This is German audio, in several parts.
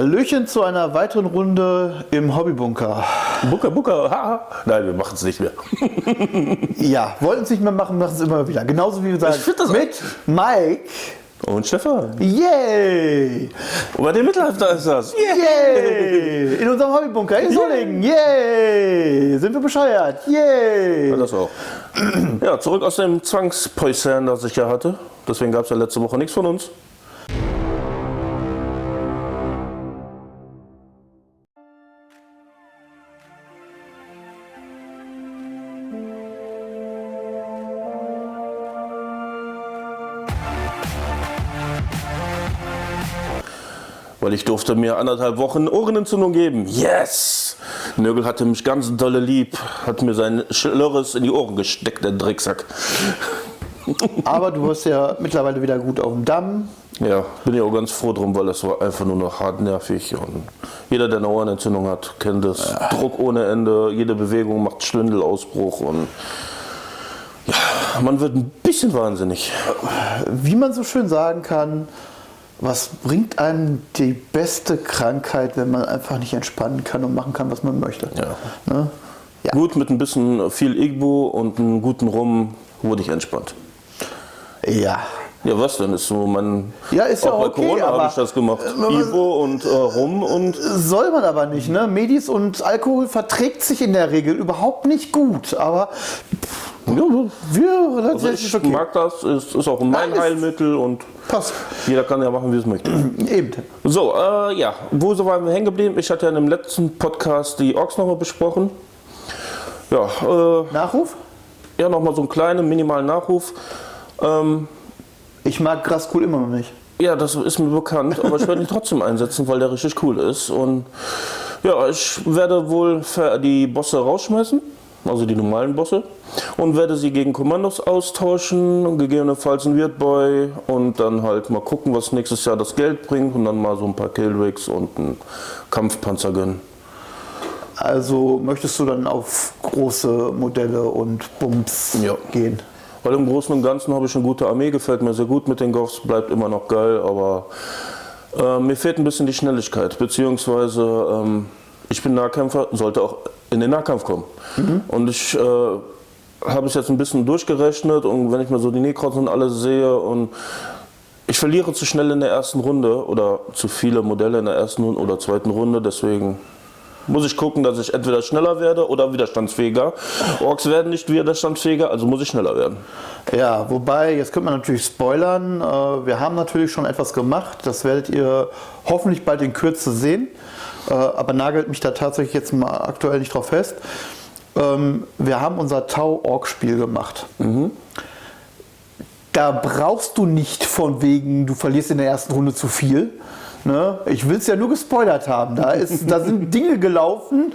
Hallöchen zu einer weiteren Runde im Hobbybunker. Bunker, Bunker, haha. Nein, wir machen es nicht mehr. Ja, wollten es nicht mehr machen, machen es immer wieder. Genauso wie das mit Mike. Und Stefan. Yay! Und bei dem Mittelalter ist das. Yay! In unserem Hobbybunker in Solingen. Yay! Sind wir bescheuert? Yay! Ja, das auch. Ja, zurück aus dem Zwangspäuschen, das ich ja hatte. Deswegen gab es ja letzte Woche nichts von uns. Weil ich durfte mir anderthalb Wochen Ohrenentzündung geben. Yes! Nögel hatte mich ganz dolle lieb, hat mir sein Schlörres in die Ohren gesteckt, der Drecksack. Aber du bist ja mittlerweile wieder gut auf dem Damm. Ja, bin ich auch ganz froh drum, weil das war einfach nur noch hartnervig. Und jeder, der eine Ohrenentzündung hat, kennt das. Druck ohne Ende, jede Bewegung macht Schwindelausbruch und ja, man wird ein bisschen wahnsinnig. Wie man so schön sagen kann, was bringt einem die beste Krankheit, wenn man einfach nicht entspannen kann und machen kann, was man möchte? Ja. Ne? Ja. Gut, mit ein bisschen viel Igbo und einem guten Rum wurde ich entspannt. Ja. Ja, was denn? Ist so mein. Ja, ist ja auch bei okay, Corona habe ich das gemacht. Igbo und äh, Rum und. Soll man aber nicht, ne? Medis und Alkohol verträgt sich in der Regel überhaupt nicht gut, aber Ja, wir, das also ich okay. mag das, ist, ist auch mein Nein, Heilmittel und Passt. jeder kann ja machen, wie es möchte. Eben. So, äh, ja, wo so waren wir hängen geblieben? Ich hatte ja in dem letzten Podcast die Orks nochmal besprochen. Ja, äh, Nachruf? ja nochmal so einen kleinen, minimalen Nachruf. Ähm, Ich mag Graskul immer noch nicht. ja, das ist mir bekannt, aber ich werde ihn trotzdem einsetzen, weil der richtig cool ist. Und ja, ich werde wohl die Bosse rausschmeißen, also die normalen Bosse, und werde sie gegen Kommandos austauschen, gegebenenfalls ein Weirdboy und dann halt mal gucken, was nächstes Jahr das Geld bringt und dann mal so ein paar Killrigs und einen Kampfpanzer gönnen. Also möchtest du dann auf große Modelle und Bums Ja. gehen? Weil im Großen und Ganzen habe ich eine gute Armee, gefällt mir sehr gut mit den Goffs, bleibt immer noch geil, aber äh, mir fehlt ein bisschen die Schnelligkeit, beziehungsweise ähm, ich bin Nahkämpfer, sollte auch in den Nahkampf kommen. Und ich äh, habe es jetzt ein bisschen durchgerechnet und wenn ich mir so die Necrons und alles sehe und ich verliere zu schnell in der ersten Runde oder zu viele Modelle in der ersten oder zweiten Runde, deswegen muss ich gucken, dass ich entweder schneller werde oder widerstandsfähiger. Orks werden nicht widerstandsfähiger, also muss ich schneller werden. Ja, wobei, jetzt könnte man natürlich spoilern. Äh, Wir haben natürlich schon etwas gemacht. Das werdet ihr hoffentlich bald in Kürze sehen. Äh, Aber nagelt mich da tatsächlich jetzt mal aktuell nicht drauf fest. Ähm, Wir haben unser Tau-Org-Spiel gemacht. Da brauchst du nicht von wegen, du verlierst in der ersten Runde zu viel. Ne? Ich will es ja nur gespoilert haben. Da, ist, da sind Dinge gelaufen.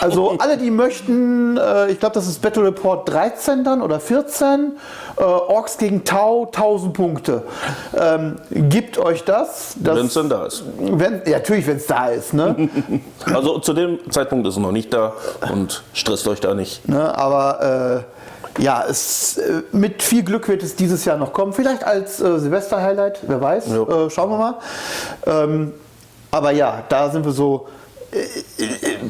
Also alle, die möchten, äh, ich glaube, das ist Battle Report 13 dann oder 14, äh, Orks gegen Tau, 1000 Punkte. Ähm, gibt euch das. Wenn es denn da ist. wenn, ja, natürlich, wenn es da ist. Ne? Also zu dem Zeitpunkt ist es noch nicht da und stresst euch da nicht. Ne, aber äh, ja, es, äh, mit viel Glück wird es dieses Jahr noch kommen. Vielleicht als äh, Silvester-Highlight, wer weiß. Äh, schauen wir mal. Ähm, aber ja, da sind wir so.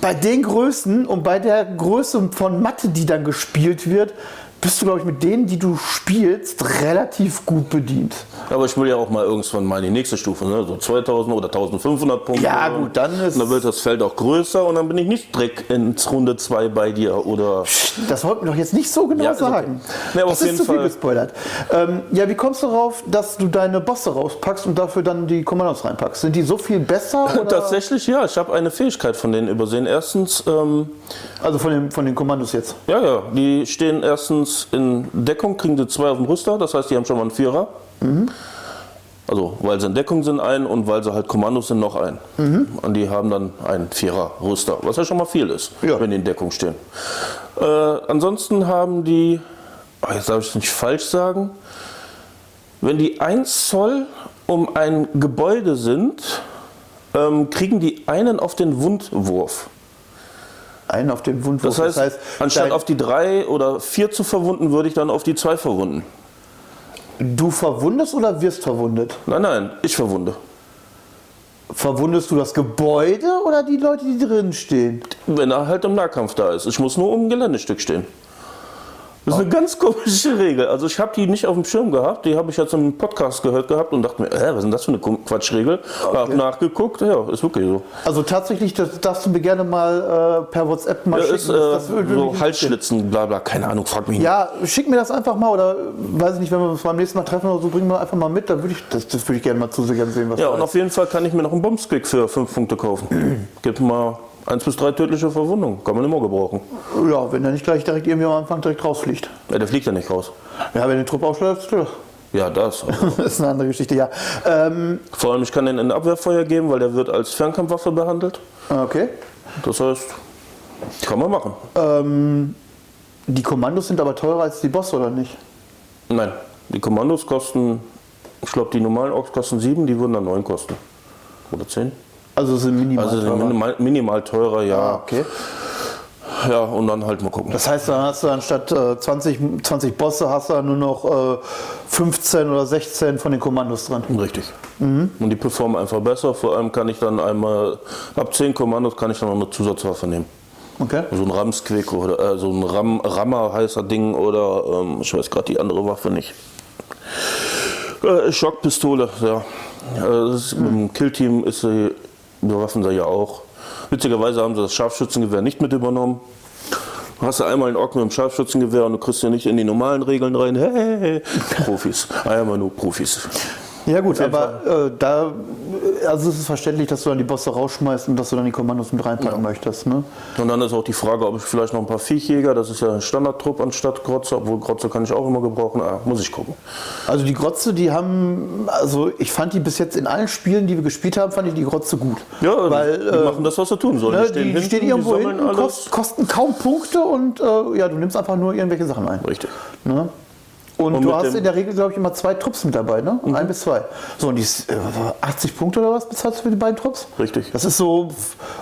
Bei den Größen und bei der Größe von Mathe, die dann gespielt wird, bist du, glaube ich, mit denen, die du spielst, relativ gut bedient. Aber ich will ja auch mal irgendwann mal in die nächste Stufe, ne? so 2000 oder 1500 Punkte. Ja, gut, dann ist- dann wird das Feld auch größer und dann bin ich nicht direkt ins Runde 2 bei dir oder. Das wollten wir doch jetzt nicht so genau Ja, ist okay. sagen. Nee, aber das ist zu viel Fall- gespoilert. Ähm, ja, wie kommst du darauf, dass du deine Bosse rauspackst und dafür dann die Kommandos reinpackst? Sind die so viel besser? Oder? Tatsächlich, ja, ich habe eine Fähigkeit von denen übersehen. Erstens, ähm, Also von den, von den Kommandos jetzt. ja, ja, die stehen erstens in Deckung, kriegen sie zwei auf dem Rüster, das heißt, die haben schon mal einen Vierer. Also, weil sie in Deckung sind, ein und weil sie halt Kommandos sind, noch ein. Und die haben dann einen Vierer Rüster, was ja schon mal viel ist, Ja. wenn die in Deckung stehen. Äh, ansonsten haben die, ah, jetzt darf ich es nicht falsch sagen, wenn die 1 Zoll um ein Gebäude sind, ähm, kriegen die einen auf den Wundwurf. Einen auf den Wundwurf. Das heißt, anstatt dein- auf die drei oder vier zu verwunden, würde ich dann auf die zwei verwunden. Du verwundest oder wirst verwundet? Nein, nein, ich verwunde. Verwundest du das Gebäude oder die Leute, die drin stehen? Wenn er halt im Nahkampf da ist. Ich muss nur um ein Geländestück stehen. Das ist eine ganz komische Regel. Also ich habe die nicht auf dem Schirm gehabt. Die habe ich jetzt im Podcast gehört gehabt und dachte mir, äh, was ist denn das für eine Quatschregel? Okay. Habe nachgeguckt, ja, ist wirklich so. Also tatsächlich, das darfst du mir gerne mal äh, per WhatsApp mal Ja, schicken. ist, äh, das mich so. Halsschlitzen, bla bla, keine Ahnung, frag mich nicht. Ja, schick mir das einfach mal oder weiß ich nicht, wenn wir uns beim nächsten Mal treffen oder so, bring mir einfach mal mit. Dann würde ich, das, das würde ich gerne mal zu sehen, was Ja, und ist. auf jeden Fall kann ich mir noch einen Bombsquick für 5 Punkte kaufen. Gibt mal 1 bis 3 tödliche Verwundungen. Kann man immer gebrauchen. Ja, wenn der nicht gleich direkt irgendwie am Anfang direkt rausfliegt. Ja, der fliegt ja nicht raus. Ja, wenn der Trupp aufschlägt, klar. Ja, das. das ist eine andere Geschichte, ja. Ähm, Vor allem, ich kann den in Abwehrfeuer geben, weil der wird als Fernkampfwaffe behandelt. okay. Das heißt, kann man machen. Ähm, die Kommandos sind aber teurer als die Bosse, oder nicht? Nein, die Kommandos kosten, ich glaube, die normalen Orks kosten 7, die würden dann 9 kosten. Oder 10. Also sind minimal Also sind teurer. minimal, minimal teurer, ja. Ah, okay. Ja, und dann halt mal gucken. Das heißt, dann hast du anstatt äh, 20, 20 Bosse, hast du dann nur noch äh, 15 oder 16 von den Kommandos dran. Richtig. Mhm. Und die performen einfach besser. Vor allem kann ich dann einmal, ab 10 Kommandos kann ich dann noch eine Zusatzwaffe nehmen. Okay. So ein Ramsquick oder äh, so ein Ram, Rammer heißer Ding oder ähm, ich weiß gerade die andere Waffe nicht. Äh, Schockpistole, ja. Äh, das ist, Im Killteam ist sie, bewaffen sie ja auch. Witzigerweise haben sie das Scharfschützengewehr nicht mit übernommen. Du hast ja einmal einen Ork mit dem Scharfschützengewehr und du kriegst ja nicht in die normalen Regeln rein. Hey, hey, hey. Profis. Einmal nur Profis. Ja gut, aber äh, da, also es ist verständlich, dass du dann die Bosse rausschmeißt und dass du dann die Kommandos mit reinpacken möchtest. Ne? Und dann ist auch die Frage, ob ich vielleicht noch ein paar Viechjäger, das ist ja ein Standardtrupp anstatt Grotze, obwohl Grotze kann ich auch immer gebrauchen. Ah, muss ich gucken. Also die Grotze, die haben, also ich fand die bis jetzt in allen Spielen, die wir gespielt haben, fand ich die Grotze gut. Ja, Weil, die äh, machen das, was sie tun sollen. Ne, stehen die hinten, stehen irgendwo die hinten, kost, kosten kaum Punkte und äh, ja, du nimmst einfach nur irgendwelche Sachen ein. Richtig. Ne? Und, Und du hast Mhm. in der Regel, glaube ich, immer zwei Trupps mit dabei, ne? Ein bis zwei. So, und die ist, äh, 80 Punkte oder was bezahlst du für die beiden Trupps? Richtig. Das ist so,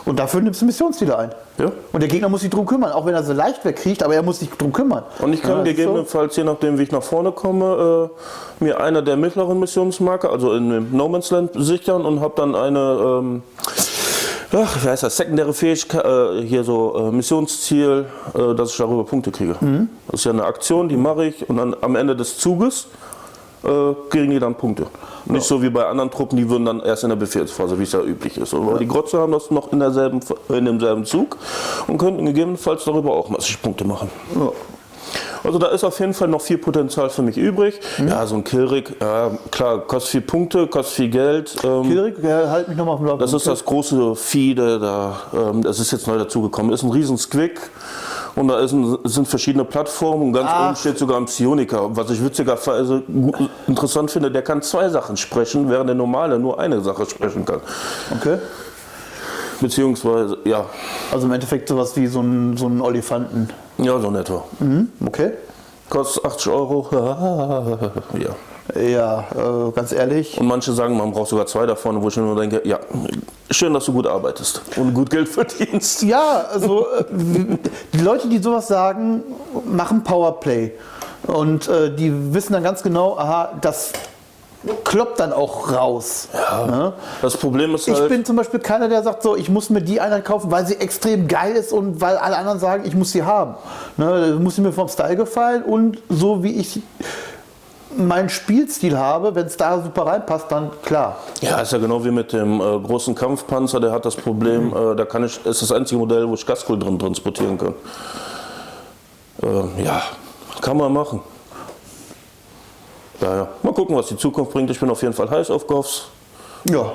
und dafür nimmst du Missionsziele ein. Ja. Und der Gegner muss sich drum kümmern, auch wenn er so leicht wegkriegt, aber er muss sich drum kümmern. Und ich kann Ja, gegebenenfalls, je nachdem wie ich nach vorne komme, äh, mir eine der mittleren Missionsmarke, also in dem No Man's Land, sichern und habe dann eine, ähm, ach, wie heißt das, sekundäre Fähigkeit, äh, hier so äh, Missionsziel, äh, dass ich darüber Punkte kriege. Mhm. Das ist ja eine Aktion, die mache ich und dann am Ende des Zuges äh, kriegen die dann Punkte. Nicht so wie bei anderen Truppen, die würden dann erst in der Befehlsphase, wie es ja üblich ist. Aber die Grotze haben das noch in, derselben, in demselben Zug und könnten gegebenenfalls darüber auch massig Punkte machen. So. Also da ist auf jeden Fall noch viel Potenzial für mich übrig. Mhm. Ja, so ein Killrig, ja, klar, kostet viel Punkte, kostet viel Geld. Ähm, Kildrick, ja, halt mich nochmal auf dem Laufenden. das ist das große Vieh, der da, ähm, das ist jetzt neu dazugekommen. Ist ein riesen Squick und da ein, sind verschiedene Plattformen und ganz Ach. oben steht sogar ein Psioniker. Was ich witzigerweise interessant finde, der kann zwei Sachen sprechen, während der normale nur eine Sache sprechen kann. Okay. Beziehungsweise, ja, Also im Endeffekt sowas wie so ein, so ein Olifanten. ja, so in etwa. Mhm. Okay. Kostet 80 Euro. ja. Ja, äh, ganz ehrlich. Und manche sagen, man braucht sogar zwei davon, wo ich mir nur denke, ja, schön, dass du gut arbeitest und gut Geld verdienst. Ja, also äh, die Leute, die sowas sagen, machen Powerplay. Und äh, die wissen dann ganz genau, aha, das kloppt dann auch raus. Ne? Das Problem ist Ich halt, bin zum Beispiel keiner, der sagt, so, ich muss mir die Einheit kaufen, weil sie extrem geil ist und weil alle anderen sagen, ich muss sie haben. Ne, muss sie mir vom Style gefallen und so wie ich meinen Spielstil habe, wenn es da super reinpasst, dann klar. ja, ist ja genau wie mit dem äh, großen Kampfpanzer, der hat das Problem, äh, da kann ich, ist das einzige Modell, wo ich Gaskohl drin transportieren kann. Äh, ja, kann man machen. Daher, mal gucken, was die Zukunft bringt. Ich bin auf jeden Fall heiß auf Goffs. Ja,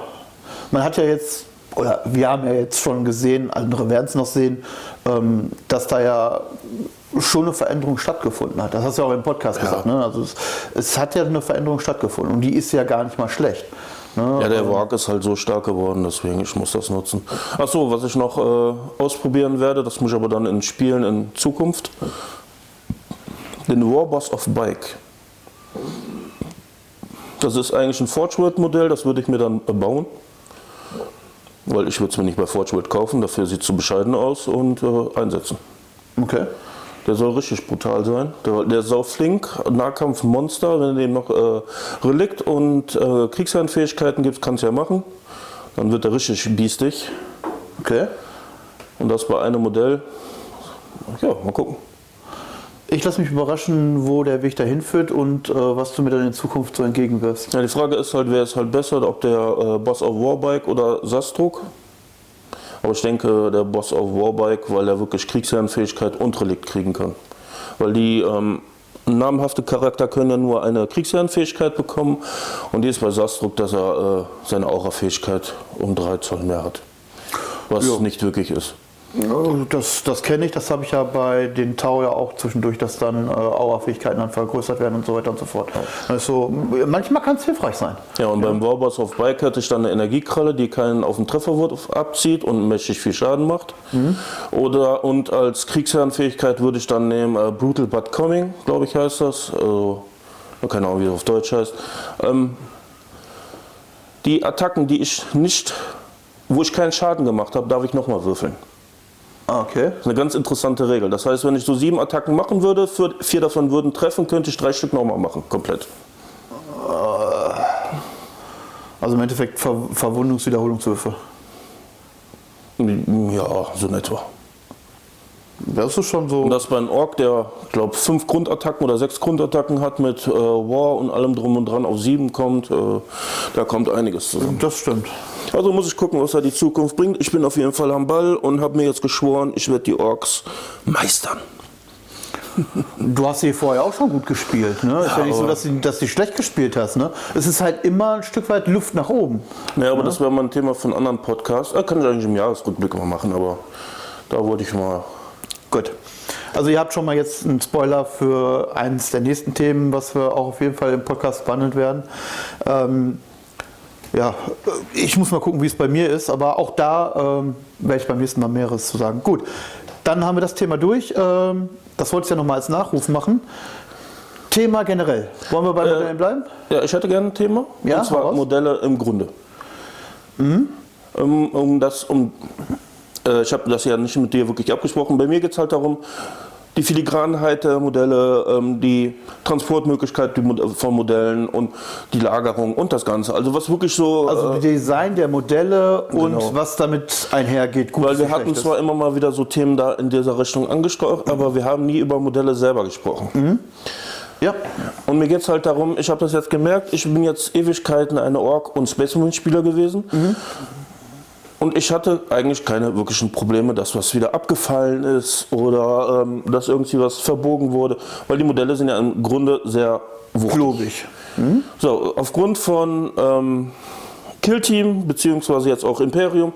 man hat ja jetzt, oder wir haben ja jetzt schon gesehen, andere werden es noch sehen, ähm, dass da ja schon eine Veränderung stattgefunden hat. Das hast du ja auch im Podcast gesagt. Ne? Also es, es hat ja eine Veränderung stattgefunden und die ist ja gar nicht mal schlecht. Ne? Ja, der Warg ist halt so stark geworden, deswegen ich muss das nutzen. Achso, was ich noch äh, ausprobieren werde, das muss ich aber dann in Spielen in Zukunft. Den Warboss of Bike. Das ist eigentlich ein Forgeworld-Modell, das würde ich mir dann bauen. Weil ich würde es mir nicht bei Forgeworld kaufen, dafür sieht es zu bescheiden aus und äh, einsetzen. Okay. Der soll richtig brutal sein. Der, der ist flink, Nahkampfmonster. Wenn du dem noch äh, Relikt und äh, Kriegsherrenfähigkeiten gibst, kannst du ja machen. Dann wird er richtig biestig. Okay. Und das bei einem Modell. Ja, mal gucken. Ich lasse mich überraschen, wo der Weg dahin führt und äh, was du mir dann in Zukunft so entgegenwirfst. Ja, die Frage ist halt, wer ist halt besser, ob der äh, Boss of Warbike oder Sastruk. Aber ich denke, der Boss of Warbike, weil er wirklich Kriegsherrenfähigkeit und Relikt kriegen kann. Weil die ähm, namhafte Charakter können ja nur eine Kriegsherrenfähigkeit bekommen und die ist bei Sastruk, dass er äh, seine Aura-Fähigkeit um 3 Zoll mehr hat. Was Jo. nicht wirklich ist. Das, das kenne ich, das habe ich ja bei den Tau ja auch zwischendurch, dass dann äh, Aura-Fähigkeiten dann vergrößert werden und so weiter und so fort. Also, manchmal kann es hilfreich sein. Ja, und beim Warboss auf Bike hatte ich dann eine Energiekralle, die keinen auf den Trefferwurf abzieht und mächtig viel Schaden macht. Oder und als Kriegsherrenfähigkeit würde ich dann nehmen äh, Brutal But Coming, glaube ich heißt das. Also, keine Ahnung, wie das auf Deutsch heißt. Ähm, die Attacken, die ich nicht, wo ich keinen Schaden gemacht habe, darf ich nochmal würfeln. Ah, okay. Das ist eine ganz interessante Regel. Das heißt, wenn ich so sieben Attacken machen würde, vier davon würden treffen, könnte ich drei Stück nochmal machen, komplett. Also im Endeffekt Ver Verwundungswiederholungswürfe. Ja, so in etwa. Das ist schon so. Und das bei einem Ork, der, glaube fünf Grundattacken oder sechs Grundattacken hat mit äh, War und allem drum und dran auf sieben kommt, äh, da kommt einiges zusammen. Das stimmt. Also muss ich gucken, was da die Zukunft bringt. Ich bin auf jeden Fall am Ball und habe mir jetzt geschworen, ich werde die Orks meistern. Du hast sie vorher auch schon gut gespielt. Ne? ist ja nicht so, dass du, dass du schlecht gespielt hast. Ne? Es ist halt immer ein Stück weit Luft nach oben. Ja, aber das wäre mal ein Thema einen anderen Podcast. Äh, kann ich eigentlich im Jahresrückblick mal machen, aber da wollte ich mal. Gut. Also ihr habt schon mal jetzt einen Spoiler für eines der nächsten Themen, was wir auch auf jeden Fall im Podcast behandeln werden. Ähm, ja, ich muss mal gucken, wie es bei mir ist, aber auch da ähm, werde ich beim nächsten Mal mehreres zu sagen. Gut, dann haben wir das Thema durch. Ähm, das wollte ich ja nochmal als Nachruf machen. Thema generell. Wollen wir bei Modellen bleiben? Ja, ich hätte gerne ein Thema. Ja, und zwar hau raus. Modelle im Grunde. Um, um das, um, äh, ich habe das ja nicht mit dir wirklich abgesprochen. Bei mir geht es halt darum, die Filigranheit der Modelle, ähm, die Transportmöglichkeit von Modellen und die Lagerung und das Ganze. Also was wirklich so. Also äh, Design der Modelle und Genau. was damit einhergeht. Gut, weil wir hatten zwar immer mal wieder so Themen da in dieser Richtung angesprochen, aber wir haben nie über Modelle selber gesprochen. Ja, Und mir geht es halt darum, ich habe das jetzt gemerkt, ich bin jetzt Ewigkeiten eine Ork- und Space Marine-Spieler gewesen. Und ich hatte eigentlich keine wirklichen Probleme, dass was wieder abgefallen ist oder ähm, dass irgendwie was verbogen wurde, weil die Modelle sind ja im Grunde sehr wuchtig. klobig. So, aufgrund von ähm, Kill Team, beziehungsweise jetzt auch Imperium,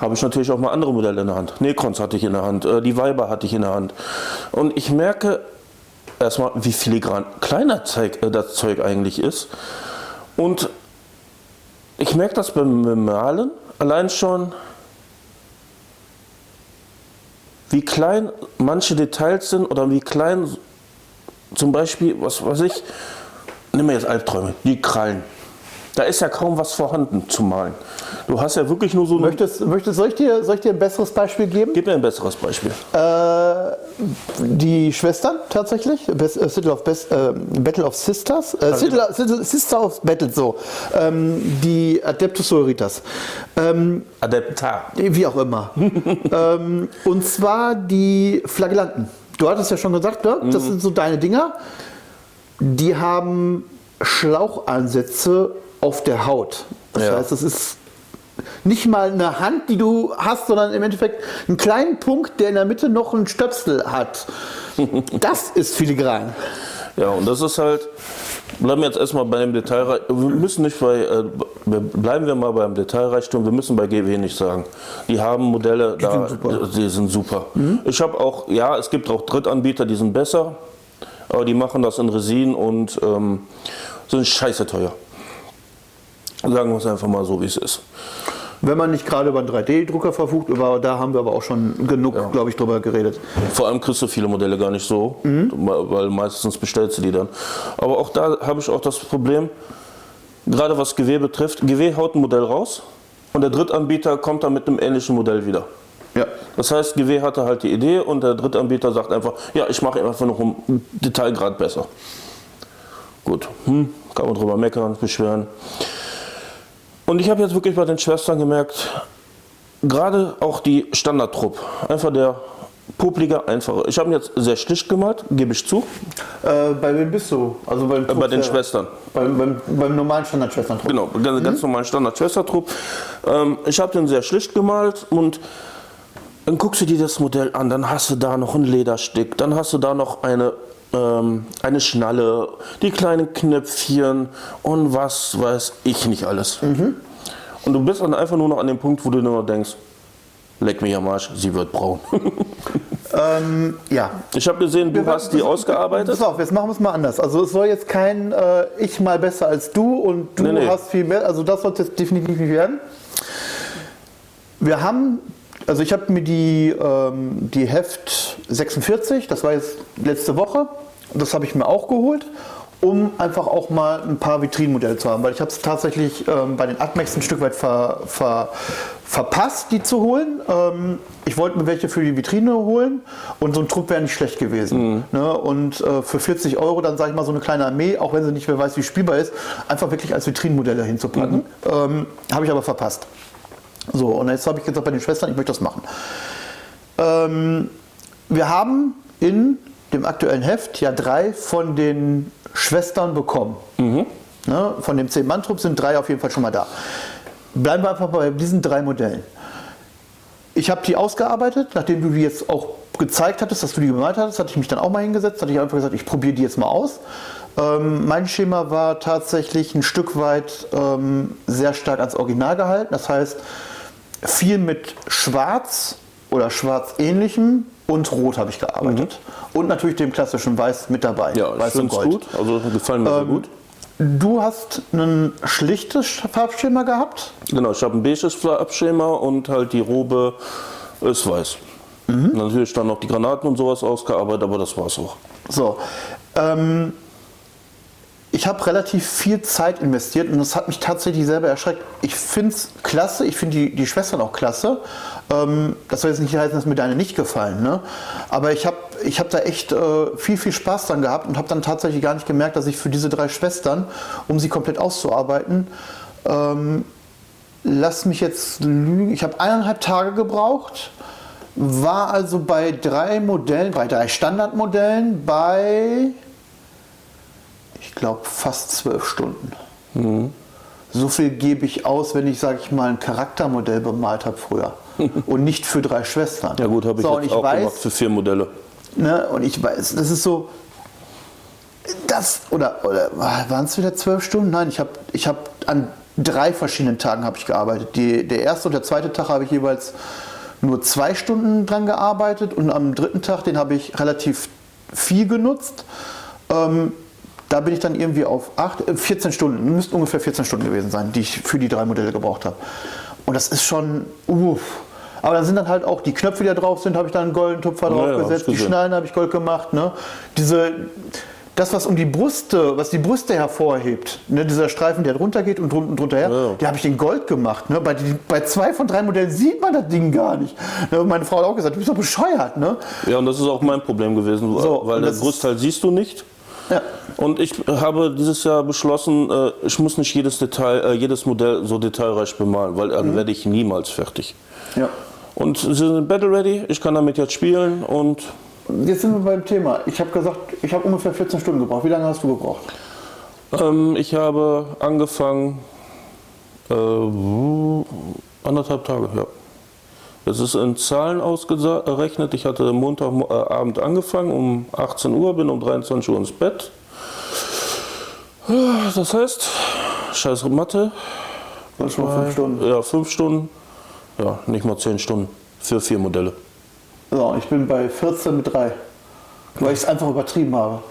habe ich natürlich auch mal andere Modelle in der Hand. Necrons hatte ich in der Hand, äh, die Weiber hatte ich in der Hand. Und ich merke erstmal, wie filigran kleiner Zeug, äh, das Zeug eigentlich ist. Und ich merke das beim Malen allein schon, wie klein manche Details sind oder wie klein zum Beispiel, was weiß ich, nimm mir jetzt Albträume, die Krallen. Da ist ja kaum was vorhanden zu malen. Du hast ja wirklich nur so. Möchtest, möchtest, soll, ich dir, soll ich dir ein besseres Beispiel geben? Gib mir ein besseres Beispiel. Äh, die Schwestern tatsächlich, Best, äh, Citadel of Best, äh, Battle of Sisters, äh, Citadel, Citadel, Sister of Battle, so, ähm, die Adeptus Sororitas, ähm, Adeptar. wie auch immer. ähm, und zwar die Flagellanten. Du hattest ja schon gesagt, ne? das sind so deine Dinger. Die haben Schlauchansätze auf der Haut. Das Ja. heißt, das ist nicht mal eine Hand, die du hast, sondern im Endeffekt einen kleinen Punkt, der in der Mitte noch einen Stöpsel hat. Das ist filigran. Ja, und das ist halt. Bleiben wir jetzt erstmal bei dem Detailreichtum. Wir müssen nicht bei. Äh, be- bleiben wir mal beim Detailreichtum. Wir müssen bei GW nicht sagen. Die haben Modelle, die da, sind super. die sind super. Ich habe auch, ja, es gibt auch Drittanbieter, die sind besser, aber die machen das in Resin und ähm, sind scheiße teuer. Sagen wir es einfach mal so, wie es ist. Wenn man nicht gerade über einen 3D-Drucker verfügt, über, da haben wir aber auch schon genug, glaube ich, drüber geredet. Vor allem kriegst du viele Modelle gar nicht so, weil meistens bestellst du die dann. Aber auch da habe ich auch das Problem, gerade was GW betrifft, GW haut ein Modell raus und der Drittanbieter kommt dann mit einem ähnlichen Modell wieder. Ja. Das heißt, GW hatte halt die Idee und der Drittanbieter sagt einfach, ja, ich mache einfach noch um Detailgrad besser. Gut, hm, kann man drüber meckern, beschweren. Und ich habe jetzt wirklich bei den Schwestern gemerkt, gerade auch die Standardtrupp, einfach der publiger, einfache. Ich habe ihn jetzt sehr schlicht gemalt, gebe ich zu, Äh, bei wem bist du? Also beim äh, bei den. Schwestern. Beim, beim, beim normalen Standardschwestern. Genau, ganz, ganz normalen Standard-Schwestertrupp. Ähm, ich habe den sehr schlicht gemalt und dann guckst du dir das Modell an, dann hast du da noch ein Lederstück, dann hast du da noch eine, ähm, eine Schnalle, die kleinen Knöpfchen und was weiß ich nicht alles. Und du bist dann einfach nur noch an dem Punkt, wo du nur noch denkst, leck mich am Arsch, sie wird braun. Ähm, ja. Ich habe gesehen, du hast die ausgearbeitet. Pass auf, jetzt machen wir es mal anders. Also es soll jetzt kein äh, ich mal besser als du und du Nee, nee. hast viel mehr. Also das soll es jetzt definitiv nicht werden. Wir haben, also ich habe mir die, ähm, die Heft 46, das war jetzt letzte Woche, das habe ich mir auch geholt, um einfach auch mal ein paar Vitrinenmodelle zu haben, weil ich habe es tatsächlich ähm, bei den Atmex ein Stück weit ver, ver, verpasst, die zu holen. Ähm, ich wollte mir welche für die Vitrine holen und so ein Trupp wäre nicht schlecht gewesen. Ne? Und äh, für 40 Euro dann sage ich mal so eine kleine Armee, auch wenn sie nicht mehr weiß, wie spielbar ist, einfach wirklich als Vitrinenmodelle hinzupacken. Ähm, habe ich aber verpasst. So, und jetzt habe ich gesagt bei den Schwestern, ich möchte das machen. Ähm, wir haben in dem aktuellen Heft ja drei von den Schwestern bekommen. Ne, von dem 10-Mann-Trupp sind drei auf jeden Fall schon mal da. Bleiben wir einfach bei diesen drei Modellen. Ich habe die ausgearbeitet, nachdem du die jetzt auch gezeigt hattest, dass du die gemalt hattest, hatte ich mich dann auch mal hingesetzt, hatte ich einfach gesagt, ich probiere die jetzt mal aus. Ähm, mein Schema war tatsächlich ein Stück weit ähm, sehr stark ans Original gehalten. Das heißt, viel mit Schwarz oder Schwarz-ähnlichem und Rot habe ich gearbeitet. Und natürlich dem klassischen Weiß mit dabei. Mhm. Ja, ich Weiß und es Gold. gut. Also gefallen mir sehr gut. Du hast ein schlichtes Farbschema gehabt. Genau, ich habe ein beiges Farbschema und halt die Robe ist weiß. Natürlich dann noch die Granaten und sowas ausgearbeitet, aber das war's auch. So. Ähm, ich habe relativ viel Zeit investiert und das hat mich tatsächlich selber erschreckt. Ich finde es klasse, ich finde die, die Schwestern auch klasse. Ähm, das soll jetzt nicht heißen, dass mir deine nicht gefallen. Ne? Aber ich habe ich hab da echt äh, viel, viel Spaß dran gehabt und habe dann tatsächlich gar nicht gemerkt, dass ich für diese drei Schwestern, um sie komplett auszuarbeiten, ähm, lass mich jetzt lügen, ich habe eineinhalb Tage gebraucht, war also bei drei Modellen, bei drei Standardmodellen bei, ich glaube, fast zwölf Stunden. So viel gebe ich aus, wenn ich, sage ich mal, ein Charaktermodell bemalt habe früher. und nicht für drei Schwestern. Ja gut, habe ich so, jetzt ich auch weiß, gemacht für vier Modelle. Ne, und ich weiß, das ist so, das, oder, oder waren es wieder zwölf Stunden? Nein, ich habe ich hab an drei verschiedenen Tagen habe ich gearbeitet. Die, der erste und der zweite Tag habe ich jeweils nur zwei Stunden dran gearbeitet und am dritten Tag, den habe ich relativ viel genutzt. Ähm, da bin ich dann irgendwie auf acht, äh, 14 Stunden, müssten ungefähr 14 Stunden gewesen sein, die ich für die drei Modelle gebraucht habe. Und das ist schon, uff. Aber dann sind dann halt auch die Knöpfe, die da drauf sind, habe ich dann einen goldenen Tupfer Ja, ja, drauf hab gesetzt. ich Die. Schnallen habe ich Gold gemacht. Ne? Diese, das, was um die Brüste, was die Brüste hervorhebt, ne? dieser Streifen, der drunter geht und drunter, drunter her, Ja. der habe ich in Gold gemacht. Ne? Bei, die, bei zwei von drei Modellen sieht man das Ding gar nicht. Ne? Meine Frau hat auch gesagt, du bist doch bescheuert. Ne? Ja, und das ist auch mein Problem gewesen, So, weil das Großteil siehst du nicht. Ja. Und ich habe dieses Jahr beschlossen, äh, ich muss nicht jedes Detail, äh, jedes Modell so detailreich bemalen, weil Mhm. dann werde ich niemals fertig. Ja. Und sie sind battle ready, ich kann damit jetzt spielen und Jetzt sind wir beim Thema. Ich habe gesagt, ich habe ungefähr 14 Stunden gebraucht. Wie lange hast du gebraucht? ähm, ich habe angefangen äh, anderthalb Tage, ja. Das ist in Zahlen ausgerechnet. Ich hatte Montagabend angefangen um 18 Uhr, bin um 23 Uhr ins Bett. Das heißt, scheiß Mathe, Das schon fünf Stunden. Ja, fünf Stunden. Ja, nicht mal zehn Stunden für vier Modelle. So, ich bin bei 14 mit 3. Weil ich es einfach übertrieben habe.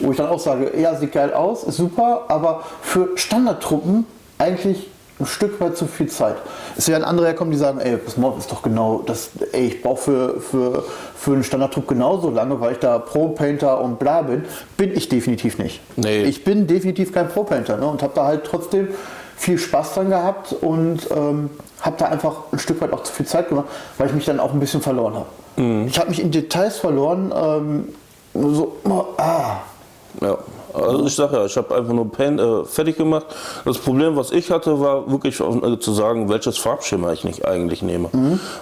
Wo ich dann auch sage, ja, sieht geil aus, ist super, aber für Standardtruppen eigentlich ein Stück weit zu viel Zeit. Es werden andere herkommen, die sagen, ey, pass mal, ist doch genau das, ey, ich brauche für, für, für einen Standardtrupp genauso lange, weil ich da Pro-Painter und bla bin. Bin ich definitiv nicht. Nee. Ich bin definitiv kein Pro-Painter ne, und habe da halt trotzdem viel Spaß dran gehabt und ähm, habe da einfach ein Stück weit auch zu viel Zeit gemacht, weil ich mich dann auch ein bisschen verloren habe. Mhm. Ich habe mich in Details verloren, ähm, so, ah, Ja, also ich sage ja, ich habe einfach nur Paint äh, fertig gemacht. Das Problem, was ich hatte, war wirklich äh, zu sagen, welches Farbschema ich nicht eigentlich nehme.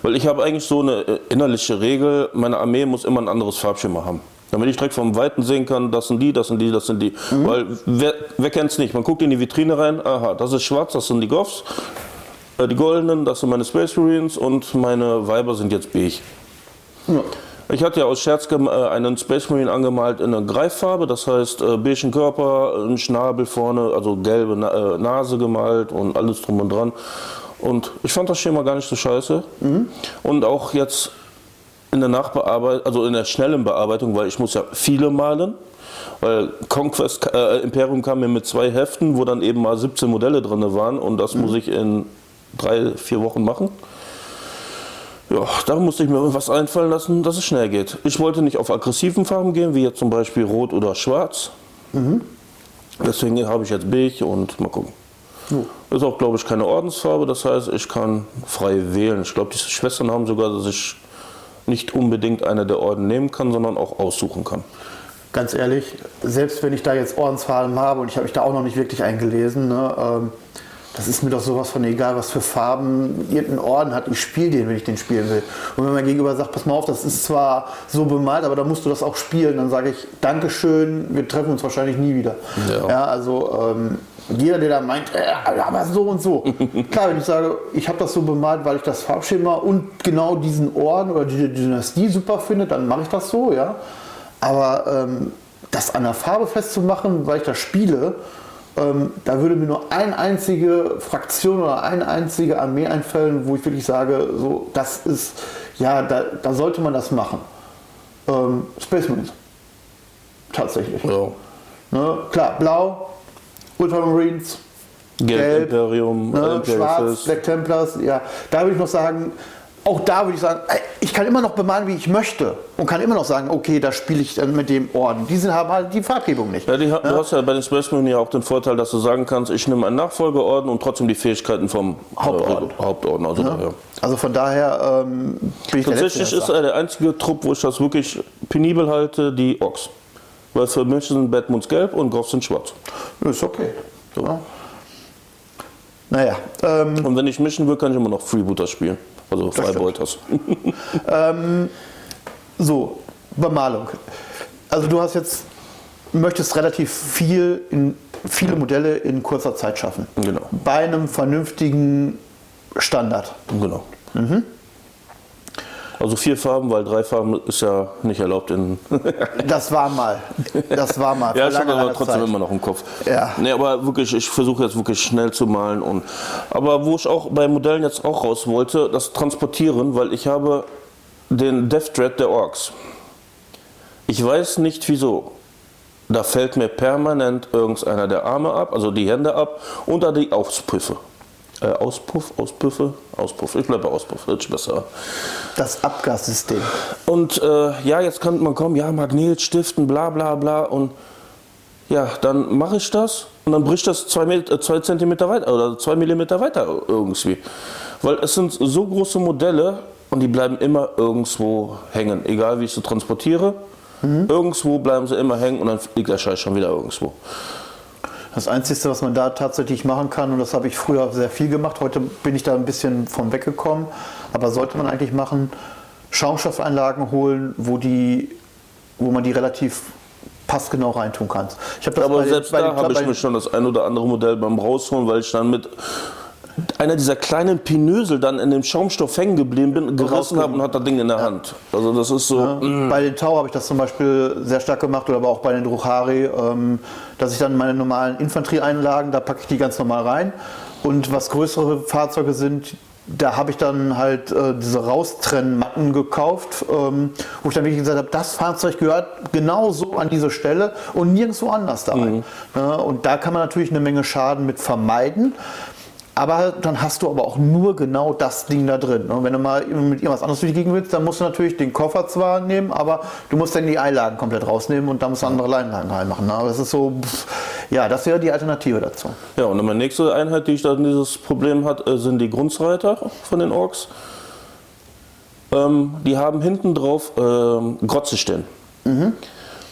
Weil ich habe eigentlich so eine äh, innerliche Regel, meine Armee muss immer ein anderes Farbschema haben. Damit ich direkt vom Weiten sehen kann, das sind die, das sind die, das sind die. Weil wer, wer kennt es nicht? Man guckt in die Vitrine rein, aha, das ist schwarz, das sind die Goffs. Äh, Die goldenen, das sind meine Space Marines und meine Weiber sind jetzt beige. ja. Ich hatte ja aus Scherz äh, einen Space Marine angemalt in einer Greiffarbe, das heißt äh, beigen Körper, ein Schnabel vorne, also gelbe Na äh, Nase gemalt und alles drum und dran. Und ich fand das Schema gar nicht so scheiße. Und auch jetzt in der Nachbearbeitung, also in der schnellen Bearbeitung, weil ich muss ja viele malen. Weil Conquest äh, Imperium kam mir mit zwei Heften, wo dann eben mal 17 Modelle drin waren und das muss ich in drei, vier Wochen machen. Ja, da musste ich mir irgendwas einfallen lassen, dass es schnell geht. Ich wollte nicht auf aggressiven Farben gehen, wie jetzt zum Beispiel Rot oder Schwarz. Deswegen habe ich jetzt Beige und mal gucken. Ist auch, glaube ich, keine Ordensfarbe, das heißt, ich kann frei wählen. Ich glaube, die Schwestern haben sogar, dass ich nicht unbedingt eine der Orden nehmen kann, sondern auch aussuchen kann. Ganz ehrlich, selbst wenn ich da jetzt Ordensfarben habe und ich habe mich da auch noch nicht wirklich eingelesen, ne, ähm, das ist mir doch sowas von egal, was für Farben irgendein Orden hat. Ich spiele den, wenn ich den spielen will. Und wenn mein Gegenüber sagt, pass mal auf, das ist zwar so bemalt, aber da musst du das auch spielen, dann sage ich, Dankeschön, wir treffen uns wahrscheinlich nie wieder. Ja. also ähm, jeder, der da meint, äh, aber so und so. Klar, wenn ich sage, ich habe das so bemalt, weil ich das Farbschema und genau diesen Orden oder die Dynastie super finde, dann mache ich das so, ja. Aber ähm, das an der Farbe festzumachen, weil ich das spiele, ähm, da würde mir nur eine einzige Fraktion oder eine einzige Armee einfallen, wo ich wirklich sage, so, das ist, ja, da, da sollte man das machen. Ähm, Space Marines. Tatsächlich. Ja. Ne? Klar, blau, Ultramarines, Gelb, Gelb, Imperium, ne? Imperial schwarz. Black Templars, ja. Da würde ich noch sagen, auch da würde ich sagen, ey, ich kann immer noch bemalen, wie ich möchte. Und kann immer noch sagen, okay, da spiele ich dann mit dem Orden. Die sind, haben halt die Farbgebung nicht. Ja, die, ha- Du hast ja bei den Space Marines ja auch den Vorteil, dass du sagen kannst, ich nehme einen Nachfolgeorden und trotzdem die Fähigkeiten vom Hauptorden. Äh, Hauptorden. Also, ja. Also von daher ähm, bin ich Tatsächlich der ist er der einzige Trupp, wo ich das wirklich penibel halte, die Orks. Weil für mich sind Batmans gelb und Goffs sind schwarz. Ist okay. Ja. Naja, ähm, Und wenn ich mischen will, kann ich immer noch Freebooter spielen. Also Freibeuters. so, Bemalung. Also du hast jetzt, möchtest relativ viel, in, viele Modelle in kurzer Zeit schaffen. Genau. Bei einem vernünftigen Standard. Genau. Also vier Farben, weil drei Farben ist ja nicht erlaubt in. Das war mal. Das war mal. ja, ich habe aber trotzdem Zeit. immer noch im Kopf. Ja. Nee, aber wirklich, ich versuche jetzt wirklich schnell zu malen. Und, aber wo ich auch bei Modellen jetzt auch raus wollte, das Transportieren, weil ich habe den Death Dread der Orks. Ich weiß nicht wieso. Da fällt mir permanent irgendeiner der Arme ab, also die Hände ab, und da die Auspüffe. Äh, Auspuff, Auspüffe, Auspuff. Ich bleibe bei Auspuff, wird besser. Das Abgassystem. Und äh, ja, jetzt kann man kommen, ja, Magnet, Stiften, bla bla bla. Und ja, dann mache ich das und dann bricht das zwei, äh, zwei Zentimeter weiter oder zwei Millimeter weiter irgendwie. Weil es sind so große Modelle und die bleiben immer irgendwo hängen. Egal wie ich sie transportiere, irgendwo bleiben sie immer hängen und dann liegt der Scheiß schon wieder irgendwo. Das Einzige, was man da tatsächlich machen kann, und das habe ich früher sehr viel gemacht, heute bin ich da ein bisschen von weggekommen, aber sollte man eigentlich machen, Schaumstoffeinlagen holen, wo, die, wo man die relativ passgenau reintun kann. Ich das Aber selbst bei da habe ich mir schon das ein oder andere Modell beim Rausholen, weil ich dann mit einer dieser kleinen Pinösel dann in dem Schaumstoff hängen geblieben bin, gerissen habe und hat das Ding in der Hand. Also das ist so. mm, Bei den Tau habe ich das zum Beispiel sehr stark gemacht oder aber auch bei den Druchari, ähm, dass ich dann meine normalen Infanterieeinlagen, da packe ich die ganz normal rein. Und was größere Fahrzeuge sind, da habe ich dann halt äh, diese Raustrennmatten gekauft, ähm, wo ich dann wirklich gesagt habe, das Fahrzeug gehört genau so an diese Stelle und nirgendwo anders da rein. Ja, und da kann man natürlich eine Menge Schaden mit vermeiden. Aber dann hast du aber auch nur genau das Ding da drin. Und wenn du mal mit irgendwas anderes durch die Gegend willst, dann musst du natürlich den Koffer zwar nehmen, aber du musst dann die Einlagen komplett rausnehmen und da musst du andere Einlagen reinmachen. Aber das ist so, Ja, das wäre die Alternative dazu. Ja, und dann meine nächste Einheit, die ich dann dieses Problem hat, äh, sind die Grundreiter von den Orks. Ähm, die haben hinten drauf ähm, Grotze stehen.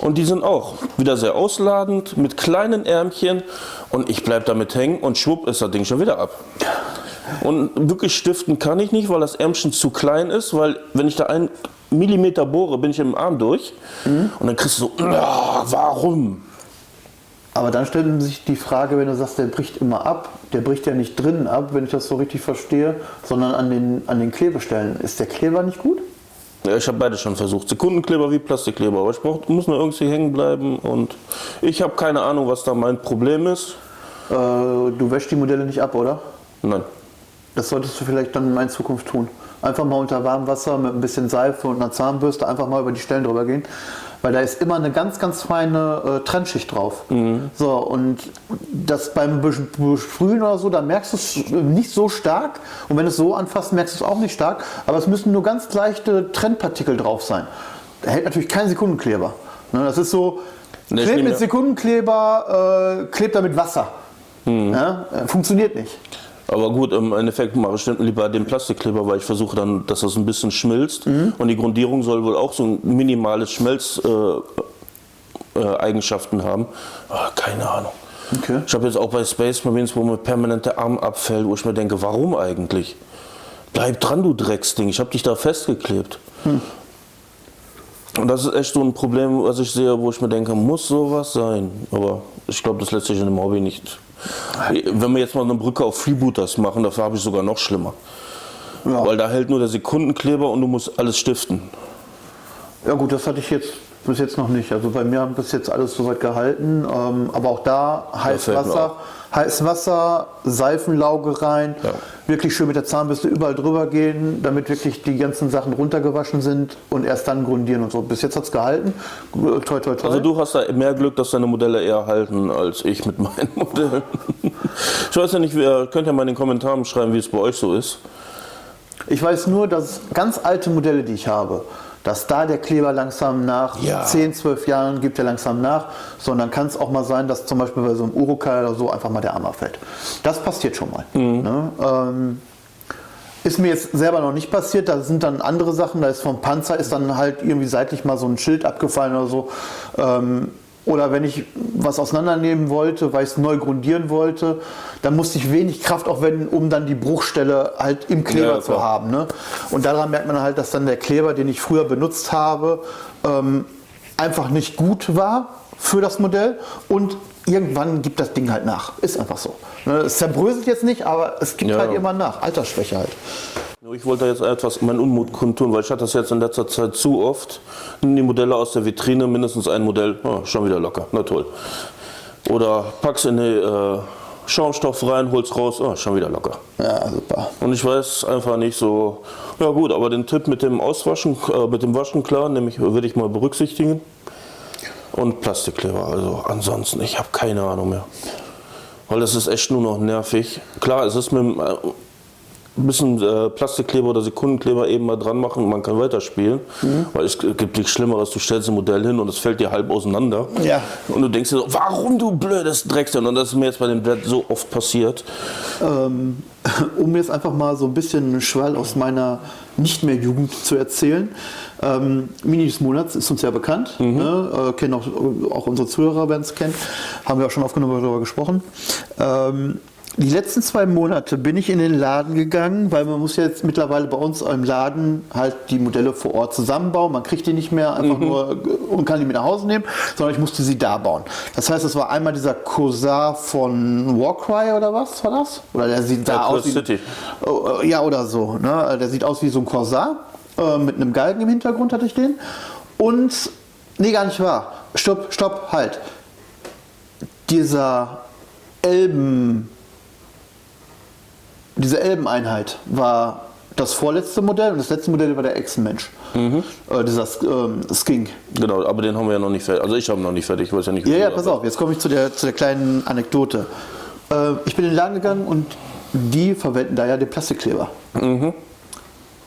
Und die sind auch wieder sehr ausladend, mit kleinen Ärmchen. Und ich bleibe damit hängen und schwupp ist das Ding schon wieder ab. Und wirklich stiften kann ich nicht, weil das Ärmchen zu klein ist, weil wenn ich da einen Millimeter bohre, bin ich im Arm durch. Und dann kriegst du so, "Ah, warum? Aber dann stellt sich die Frage, wenn du sagst, der bricht immer ab, der bricht ja nicht drinnen ab, wenn ich das so richtig verstehe, sondern an den, an den Klebestellen. Ist der Kleber nicht gut? Ja, ich habe beide schon versucht. Sekundenkleber wie Plastikkleber. Aber ich brauch, muss nur irgendwie hängen bleiben. Und ich habe keine Ahnung, was da mein Problem ist. Äh, du wäschst die Modelle nicht ab, oder? Nein. Das solltest du vielleicht dann in Zukunft tun. Einfach mal unter warmem Wasser mit ein bisschen Seife und einer Zahnbürste einfach mal über die Stellen drüber gehen. Weil da ist immer eine ganz, ganz feine äh, Trennschicht drauf. So, und das beim Bes- Besprühen oder so, da merkst du es nicht so stark. Und wenn du es so anfasst, merkst du es auch nicht stark. Aber es müssen nur ganz leichte Trennpartikel drauf sein. Da hält natürlich kein Sekundenkleber. Ne, das ist so, Ne, ich klebt mit Sekundenkleber, äh, klebt er mit Wasser. Ja, äh, funktioniert nicht. Aber gut, im Endeffekt mache ich lieber den Plastikkleber, weil ich versuche dann, dass das ein bisschen schmilzt. Und die Grundierung soll wohl auch so ein minimales Schmelzeigenschaften äh, äh, haben. Aber keine Ahnung. Okay. Ich habe jetzt auch bei Space Marines, wo mir permanent der Arm abfällt, wo ich mir denke, warum eigentlich? Bleib dran, du Drecksding. Ich habe dich da festgeklebt. Und das ist echt so ein Problem, was ich sehe, wo ich mir denke, muss sowas sein. Aber ich glaube, das lässt sich in dem Hobby nicht. Wenn wir jetzt mal eine Brücke auf Freebooters machen, dafür habe ich sogar noch schlimmer. Ja. Weil da hält nur der Sekundenkleber und du musst alles stiften. Ja gut, das hatte ich jetzt bis jetzt noch nicht. Also bei mir haben bis jetzt alles soweit gehalten. Ähm, aber auch da heiß fällt mir Wasser, heiß Wasser, Seifenlauge rein, Ja. wirklich schön mit der Zahnbürste überall drüber gehen, damit wirklich die ganzen Sachen runtergewaschen sind und erst dann grundieren und so. Bis jetzt hat es gehalten. Toi, toi, toi. Also du hast da mehr Glück, dass deine Modelle eher halten als ich mit meinen Modellen. Ich weiß ja nicht, ihr könnt ja mal in den Kommentaren schreiben, wie es bei euch so ist. Ich weiß nur, dass ganz alte Modelle, die ich habe, dass da der Kleber langsam nach Ja. 10, 12 Jahren gibt er langsam nach, sondern kann es auch mal sein, dass zum Beispiel bei so einem Urukai oder so einfach mal der Arm abfällt. Das passiert schon mal. Ne? Ähm, ist mir jetzt selber noch nicht passiert, da sind dann andere Sachen, da ist vom Panzer ist dann halt irgendwie seitlich mal so ein Schild abgefallen oder so. Ähm, oder wenn ich was auseinandernehmen wollte, weil ich es neu grundieren wollte, dann musste ich wenig Kraft aufwenden, um dann die Bruchstelle halt im Kleber Ja, zu haben. Ne? Und daran merkt man halt, dass dann der Kleber, den ich früher benutzt habe, ähm, einfach nicht gut war für das Modell und irgendwann gibt das Ding halt nach. Ist einfach so. Ne? Es zerbröselt jetzt nicht, aber es gibt Ja. halt immer nach. Altersschwäche halt. Ich wollte jetzt etwas meinen Unmut kundtun, weil ich hatte das jetzt in letzter Zeit zu oft. Nimm die Modelle aus der Vitrine, mindestens ein Modell, oh, schon wieder locker, na toll. Oder pack's in den äh, Schaumstoff rein, hol's raus, oh, schon wieder locker. Ja, super. Und ich weiß einfach nicht so, ja gut, aber den Tipp mit dem Auswaschen, äh, mit dem Waschen, klar, nämlich würde ich mal berücksichtigen. Und Plastikkleber, also ansonsten, ich habe keine Ahnung mehr. Weil das ist echt nur noch nervig. Klar, es ist mit dem, äh, ein bisschen äh, Plastikkleber oder Sekundenkleber eben mal dran machen und man kann weiterspielen. Weil es gibt nichts Schlimmeres, du stellst ein Modell hin und es fällt dir halb auseinander. Ja. Und du denkst dir so, warum du blödes Dreckstein? Und das ist mir jetzt bei dem Blatt so oft passiert. Ähm, um jetzt einfach mal so ein bisschen einen Schwall aus meiner nicht mehr Jugend zu erzählen. Ähm, Mini des Monats ist uns ja bekannt, ne? äh, kennen auch, auch unsere Zuhörer werden es kennen, haben wir auch schon aufgenommen darüber gesprochen. Ähm, die letzten zwei Monate bin ich in den Laden gegangen, weil man muss jetzt mittlerweile bei uns im Laden halt die Modelle vor Ort zusammenbauen. Man kriegt die nicht mehr einfach nur äh, und kann die mit nach Hause nehmen, sondern ich musste sie da bauen. Das heißt, es war einmal dieser Cousin von Warcry oder was war das? Oder der sieht da Ja, aus wie City. Äh, ja, oder so. Ne? Der sieht aus wie so ein Corsar. Äh, mit einem Galgen im Hintergrund hatte ich den. Und, nee, gar nicht wahr. Stopp, stopp, halt. Dieser Elben, diese Elbeneinheit war das vorletzte Modell und das letzte Modell war der Echsenmensch. Äh, dieser ähm, Skink. Genau, aber den haben wir ja noch nicht fertig. Also ich habe ihn noch nicht fertig, ich weiß ja nicht, Ja, ja, pass auf, jetzt komme ich zu der, zu der kleinen Anekdote. Äh, ich bin in den Laden gegangen und die verwenden da ja den Plastikkleber.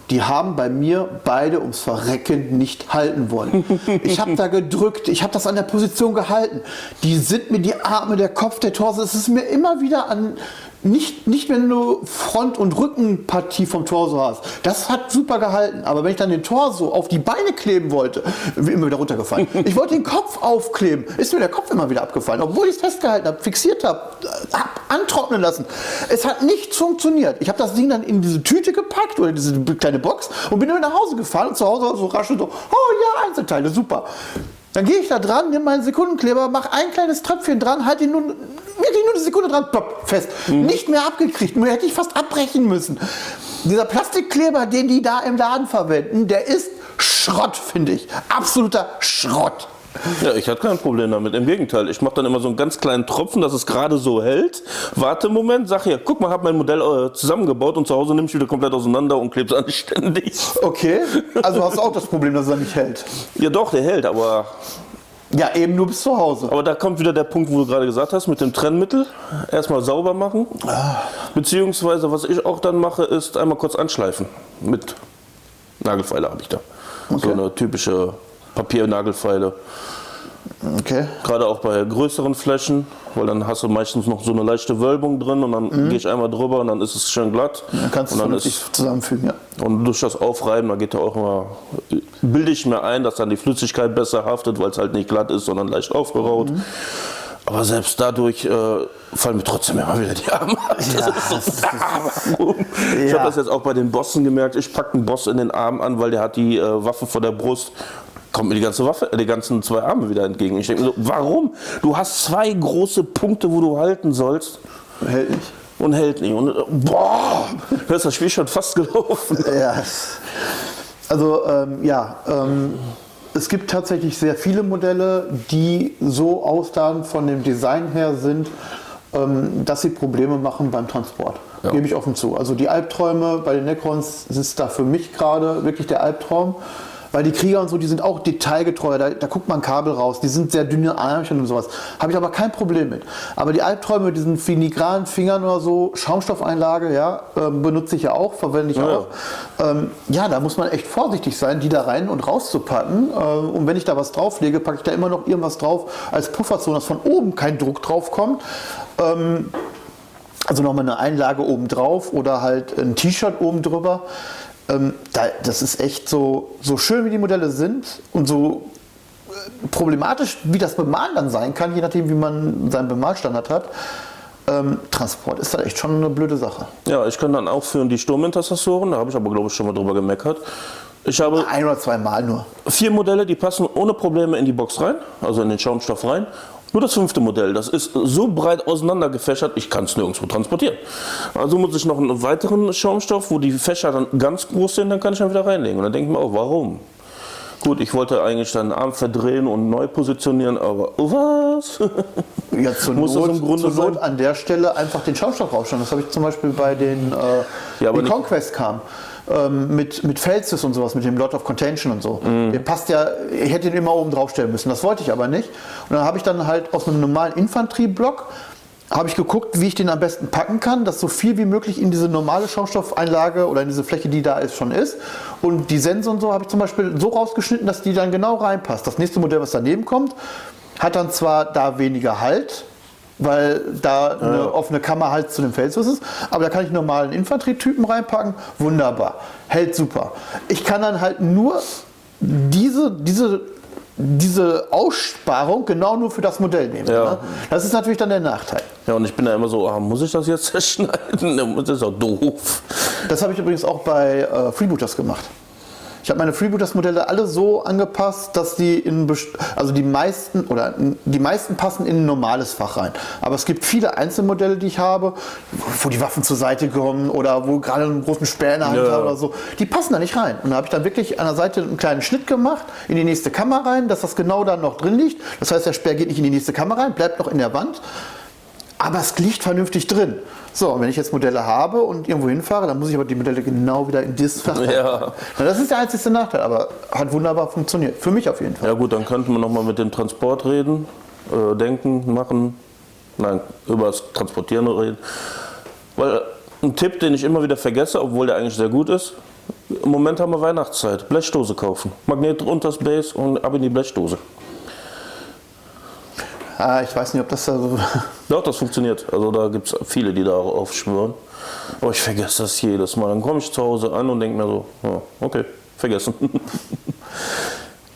die haben bei mir beide ums Verrecken nicht halten wollen. Ich habe da gedrückt, ich habe das an der Position gehalten. Die sind mir die Arme, der Kopf, der Torso, es ist mir immer wieder an nicht, nicht wenn du Front- und Rückenpartie vom Torso hast. Das hat super gehalten. Aber wenn ich dann den Torso auf die Beine kleben wollte, bin immer wieder runtergefallen. Ich wollte den Kopf aufkleben, ist mir der Kopf immer wieder abgefallen. Obwohl ich es festgehalten habe, fixiert habe, hab antrocknen lassen. Es hat nichts funktioniert. Ich habe das Ding dann in diese Tüte gepackt oder diese kleine Box und bin dann nach Hause gefahren und zu Hause so rasch und so, oh ja, Einzelteile, super. Dann gehe ich da dran, nehme meinen Sekundenkleber, mache ein kleines Tröpfchen dran, halte ihn nun wirklich nur eine Sekunde dran, plopp, fest. Mhm. Nicht mehr abgekriegt, nur hätte ich fast abbrechen müssen. Dieser Plastikkleber, den die da im Laden verwenden, der ist Schrott, finde ich. Absoluter Schrott. Ja, ich hatte kein Problem damit. Im Gegenteil, ich mache dann immer so einen ganz kleinen Tropfen, dass es gerade so hält. Warte einen Moment, sag hier, guck mal, habe mein Modell äh, zusammengebaut und zu Hause nimmst du wieder komplett auseinander und klebst anständig. Okay, also hast du auch das Problem, dass er nicht hält. Ja doch, der hält, aber... Ja, eben nur bis zu Hause. Aber da kommt wieder der Punkt, wo du gerade gesagt hast, mit dem Trennmittel. Erstmal sauber machen. Ah. Beziehungsweise, was ich auch dann mache, ist einmal kurz anschleifen. Mit Nagelfeile habe ich da. Okay. So eine typische Papiernagelfeile. Okay. Gerade auch bei größeren Flächen, weil dann hast du meistens noch so eine leichte Wölbung drin und dann mhm. gehe ich einmal drüber und dann ist es schön glatt. Dann kannst du es zusammenfügen, ja. Und durch das Aufreiben, da geht ja auch immer, bilde ich mir ein, dass dann die Flüssigkeit besser haftet, weil es halt nicht glatt ist, sondern leicht aufgeraut. Mhm. Aber selbst dadurch äh, fallen mir trotzdem immer wieder die Arme. Ja, so ich habe das jetzt auch bei den Bossen gemerkt. Ich packe einen Boss in den Arm an, weil der hat die äh, Waffe vor der Brust kommt mir die ganze Waffe, die ganzen zwei Arme wieder entgegen. Ich denke mir so, warum? Du hast zwei große Punkte, wo du halten sollst. Hält nicht. Und hält nicht. Und boah, ist das Spiel schon fast gelaufen. Ja. Also ähm, ja, ähm, es gibt tatsächlich sehr viele Modelle, die so ausladend von dem Design her sind, ähm, dass sie Probleme machen beim Transport. Ja. Gebe ich offen zu. Also die Albträume bei den Necrons sind da für mich gerade wirklich der Albtraum. Weil die Krieger und so, die sind auch detailgetreu, da, da guckt man Kabel raus, die sind sehr dünne Ärmchen und sowas. Habe ich aber kein Problem mit. Aber die Albträume mit diesen filigranen Fingern oder so, Schaumstoffeinlage, ja, äh, benutze ich ja auch, verwende ich ja. auch. Ähm, ja, da muss man echt vorsichtig sein, die da rein und raus zu packen. Äh, und wenn ich da was drauflege, packe ich da immer noch irgendwas drauf als Pufferzone, dass von oben kein Druck drauf kommt. Ähm, also nochmal eine Einlage oben drauf oder halt ein T-Shirt oben drüber. Ähm, da, das ist echt so, so schön, wie die Modelle sind und so äh, problematisch, wie das Bemalen dann sein kann, je nachdem, wie man seinen Bemalstandard hat. Ähm, Transport ist da echt schon eine blöde Sache. Ja, ich kann dann auch für die Sturmintercessoren, da habe ich aber glaube ich schon mal drüber gemeckert. Ich habe ein oder zwei Mal nur. Vier Modelle, die passen ohne Probleme in die Box rein, also in den Schaumstoff rein. Nur das fünfte Modell, das ist so breit auseinander gefächert, ich kann es nirgendwo transportieren. Also muss ich noch einen weiteren Schaumstoff, wo die Fächer dann ganz groß sind, dann kann ich dann wieder reinlegen. Und dann denke ich mir auch, warum? Gut, ich wollte eigentlich dann den Arm verdrehen und neu positionieren, aber was? Ja, zur Muss Not, das im Grunde zur Not an der Stelle einfach den Schaumstoff rausstellen. Das habe ich zum Beispiel bei den äh, ja, die Conquest kam ähm, mit, mit Felsis und sowas, mit dem Lot of Contention und so. Mhm. Der passt ja, ich hätte ihn immer oben drauf stellen müssen. Das wollte ich aber nicht. Und dann habe ich dann halt aus einem normalen Infanterieblock habe ich geguckt, wie ich den am besten packen kann, dass so viel wie möglich in diese normale Schaumstoffeinlage oder in diese Fläche, die da ist, schon ist. Und die Sense und so habe ich zum Beispiel so rausgeschnitten, dass die dann genau reinpasst. Das nächste Modell, was daneben kommt, hat dann zwar da weniger Halt, weil da eine ja. offene Kammer halt zu dem Felsfuß ist. Aber da kann ich normalen Infanterietypen reinpacken. Wunderbar. Hält super. Ich kann dann halt nur diese, diese, diese Aussparung genau nur für das Modell nehmen. Ja. Ne? Das ist natürlich dann der Nachteil. Ja, und ich bin da immer so, ah, muss ich das jetzt zerschneiden? Das ist doch doof. Das habe ich übrigens auch bei äh, Freebooters gemacht. Ich habe meine Freebooters-Modelle alle so angepasst, dass die in, also die meisten oder die meisten passen in ein normales Fach rein. Aber es gibt viele Einzelmodelle, die ich habe, wo die Waffen zur Seite kommen oder wo gerade einen großen Speer in der Hand ja. habe oder so. Die passen da nicht rein. Und da habe ich dann wirklich an der Seite einen kleinen Schnitt gemacht in die nächste Kammer rein, dass das genau da noch drin liegt. Das heißt, der Speer geht nicht in die nächste Kammer rein, bleibt noch in der Wand aber es liegt vernünftig drin. So, und wenn ich jetzt Modelle habe und irgendwo hinfahre, dann muss ich aber die Modelle genau wieder in dieses Fach ja. Na, Das ist der einzige Nachteil, aber hat wunderbar funktioniert. Für mich auf jeden Fall. Ja gut, dann könnten wir nochmal mit dem Transport reden, äh, denken, machen. Nein, über das Transportieren reden. Weil ein Tipp, den ich immer wieder vergesse, obwohl der eigentlich sehr gut ist, im Moment haben wir Weihnachtszeit. Blechdose kaufen. Magnet unter das Base und ab in die Blechdose. Ah, ich weiß nicht, ob das da so. Doch, das funktioniert. Also da gibt es viele, die darauf schwören. Aber ich vergesse das jedes Mal. Dann komme ich zu Hause an und denke mir so, ja, okay, vergessen.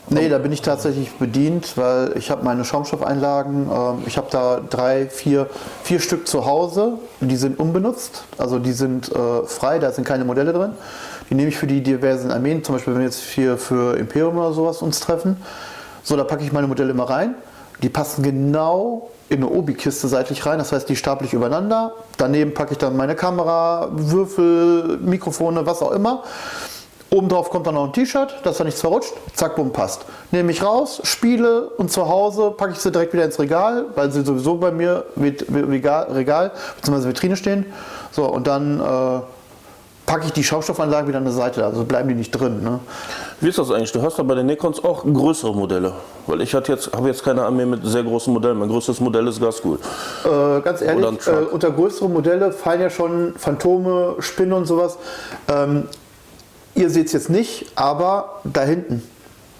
Nee, da bin ich tatsächlich bedient, weil ich habe meine Schaumstoffeinlagen, ähm, ich habe da drei, vier, vier Stück zu Hause, die sind unbenutzt, also die sind äh, frei, da sind keine Modelle drin. Die nehme ich für die diversen Armeen, zum Beispiel wenn wir jetzt hier für Imperium oder sowas uns treffen. So, da packe ich meine Modelle immer rein. Die passen genau in eine Obi-Kiste seitlich rein, das heißt, die stapel ich übereinander. Daneben packe ich dann meine Kamera, Würfel, Mikrofone, was auch immer. Oben drauf kommt dann noch ein T-Shirt, dass da nichts verrutscht. Zack, bumm, passt. Nehme ich raus, spiele und zu Hause packe ich sie direkt wieder ins Regal, weil sie sowieso bei mir mit Regal, Regal bzw. Vitrine stehen. So, und dann äh, packe ich die Schaumstoffanlagen wieder an der Seite, also bleiben die nicht drin. Ne? Wie ist das eigentlich? Du hast ja bei den Necrons auch größere Modelle. Weil ich jetzt, habe jetzt keine Armee mit sehr großen Modellen. Mein größtes Modell ist Gasgul. Äh, ganz ehrlich, äh, unter größere Modelle fallen ja schon Phantome, Spinnen und sowas. Ähm, Ihr seht es jetzt nicht, aber da hinten.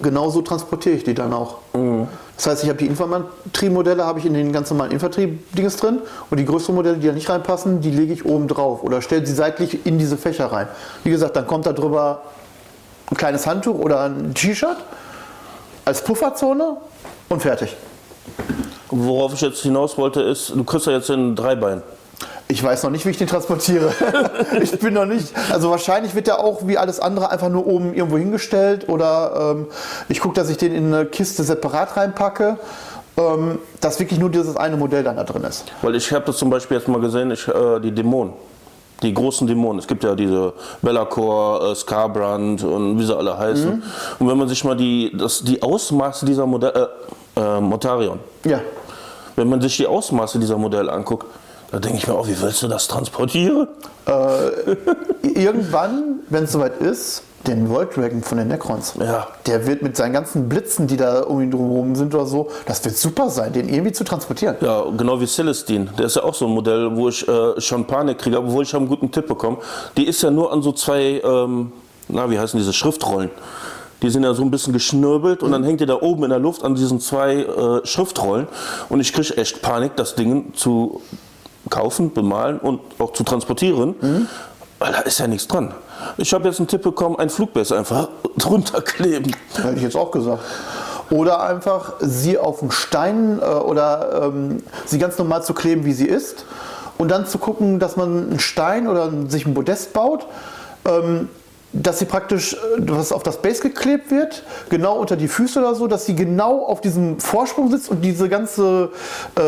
Genauso transportiere ich die dann auch. Mhm. Das heißt, ich habe die Infanteriemodelle habe ich in den ganz normalen Infanterie-Dings drin und die größeren Modelle, die da nicht reinpassen, die lege ich oben drauf oder stelle sie seitlich in diese Fächer rein. Wie gesagt, dann kommt da drüber ein kleines Handtuch oder ein T-Shirt als Pufferzone und fertig. Worauf ich jetzt hinaus wollte, ist, du kriegst ja jetzt in drei Beinen. Ich weiß noch nicht, wie ich den transportiere. ich bin noch nicht. Also wahrscheinlich wird der auch wie alles andere einfach nur oben irgendwo hingestellt oder ähm, ich gucke, dass ich den in eine Kiste separat reinpacke. Ähm, dass wirklich nur dieses eine Modell dann da drin ist. Weil ich habe das zum Beispiel jetzt mal gesehen, ich, äh, die Dämonen die großen Dämonen. Es gibt ja diese Bellacore, äh, Scarbrand und wie sie alle heißen. Mhm. Und wenn man sich mal die, das, die Ausmaße dieser Modelle, äh, äh, Motarion, ja. wenn man sich die Ausmaße dieser Modelle anguckt, da denke ich mir auch, wie willst du das transportieren? Äh, irgendwann, wenn es soweit ist, den World Dragon von den Necrons. Ja. Der wird mit seinen ganzen Blitzen, die da um ihn drumherum sind oder so, das wird super sein, den irgendwie zu transportieren. Ja, genau wie Celestine. Der ist ja auch so ein Modell, wo ich äh, schon Panik kriege, obwohl ich einen guten Tipp bekomme. Die ist ja nur an so zwei, ähm, na, wie heißen diese Schriftrollen. Die sind ja so ein bisschen geschnirbelt und dann hängt ihr da oben in der Luft an diesen zwei äh, Schriftrollen. Und ich kriege echt Panik, das Ding zu kaufen, bemalen und auch zu transportieren, mhm. weil da ist ja nichts dran. Ich habe jetzt einen Tipp bekommen, ein Flugbess einfach drunter kleben. Hätte ich jetzt auch gesagt. Oder einfach sie auf den Stein äh, oder ähm, sie ganz normal zu kleben, wie sie ist. Und dann zu gucken, dass man einen Stein oder sich ein Podest baut, ähm, dass sie praktisch, was auf das Base geklebt wird, genau unter die Füße oder so, dass sie genau auf diesem Vorsprung sitzt und diese ganze äh,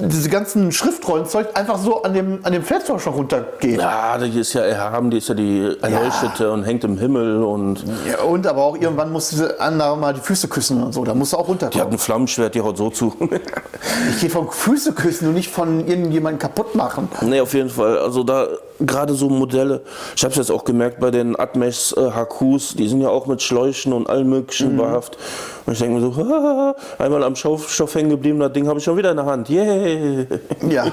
diese ganzen Schriftrollenzeug einfach so an dem, an dem Felstor schon runtergeht. Ja, die ist ja erhaben, die ist ja die erleuchtete ja. und hängt im Himmel und. Ja, und aber auch irgendwann muss diese andere mal die Füße küssen und so, da muss du auch runterkommen. Die hat ein Flammenschwert, die haut so zu. ich gehe vom Füße küssen und nicht von irgendjemandem kaputt machen. Nee, auf jeden Fall. Also da gerade so Modelle, ich habe es jetzt auch gemerkt bei den Atmesh äh, HQs, die sind ja auch mit Schläuchen und allem möglichen mhm. behaftet. Und ich denke mir so, einmal am Schaufstoff hängen geblieben, das Ding habe ich schon wieder in der Hand. Yeah. Ja. ja.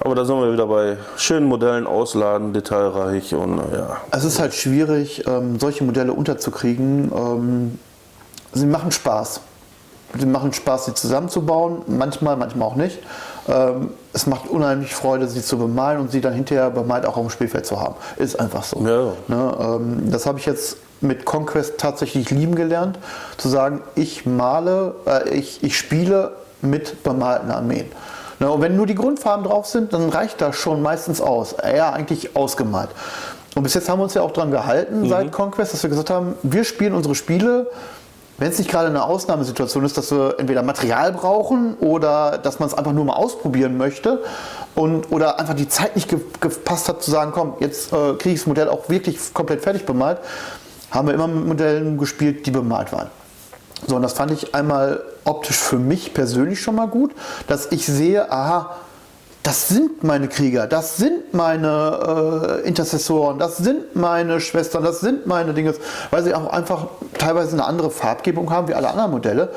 Aber da sind wir wieder bei schönen Modellen ausladen, detailreich und ja. Es ist halt schwierig, ähm, solche Modelle unterzukriegen. Ähm, sie machen Spaß. Sie machen Spaß, sie zusammenzubauen, manchmal, manchmal auch nicht. Ähm, es macht unheimlich Freude, sie zu bemalen und sie dann hinterher bemalt auch auf dem Spielfeld zu haben. Ist einfach so. Ja. Ne, ähm, das habe ich jetzt mit Conquest tatsächlich lieben gelernt, zu sagen, ich male, äh, ich, ich spiele mit bemalten Armeen. Ne, und wenn nur die Grundfarben drauf sind, dann reicht das schon meistens aus. Ja, eigentlich ausgemalt. Und bis jetzt haben wir uns ja auch daran gehalten, mhm. seit Conquest, dass wir gesagt haben, wir spielen unsere Spiele wenn es nicht gerade eine Ausnahmesituation ist, dass wir entweder Material brauchen oder dass man es einfach nur mal ausprobieren möchte und, oder einfach die Zeit nicht ge gepasst hat zu sagen, komm, jetzt äh, kriege ich das Modell auch wirklich komplett fertig bemalt, haben wir immer mit Modellen gespielt, die bemalt waren. So, und das fand ich einmal optisch für mich persönlich schon mal gut, dass ich sehe, aha, das sind meine Krieger, das sind meine äh, Intercessoren, das sind meine Schwestern, das sind meine Dinge, weil sie auch einfach teilweise eine andere Farbgebung haben wie alle anderen Modelle.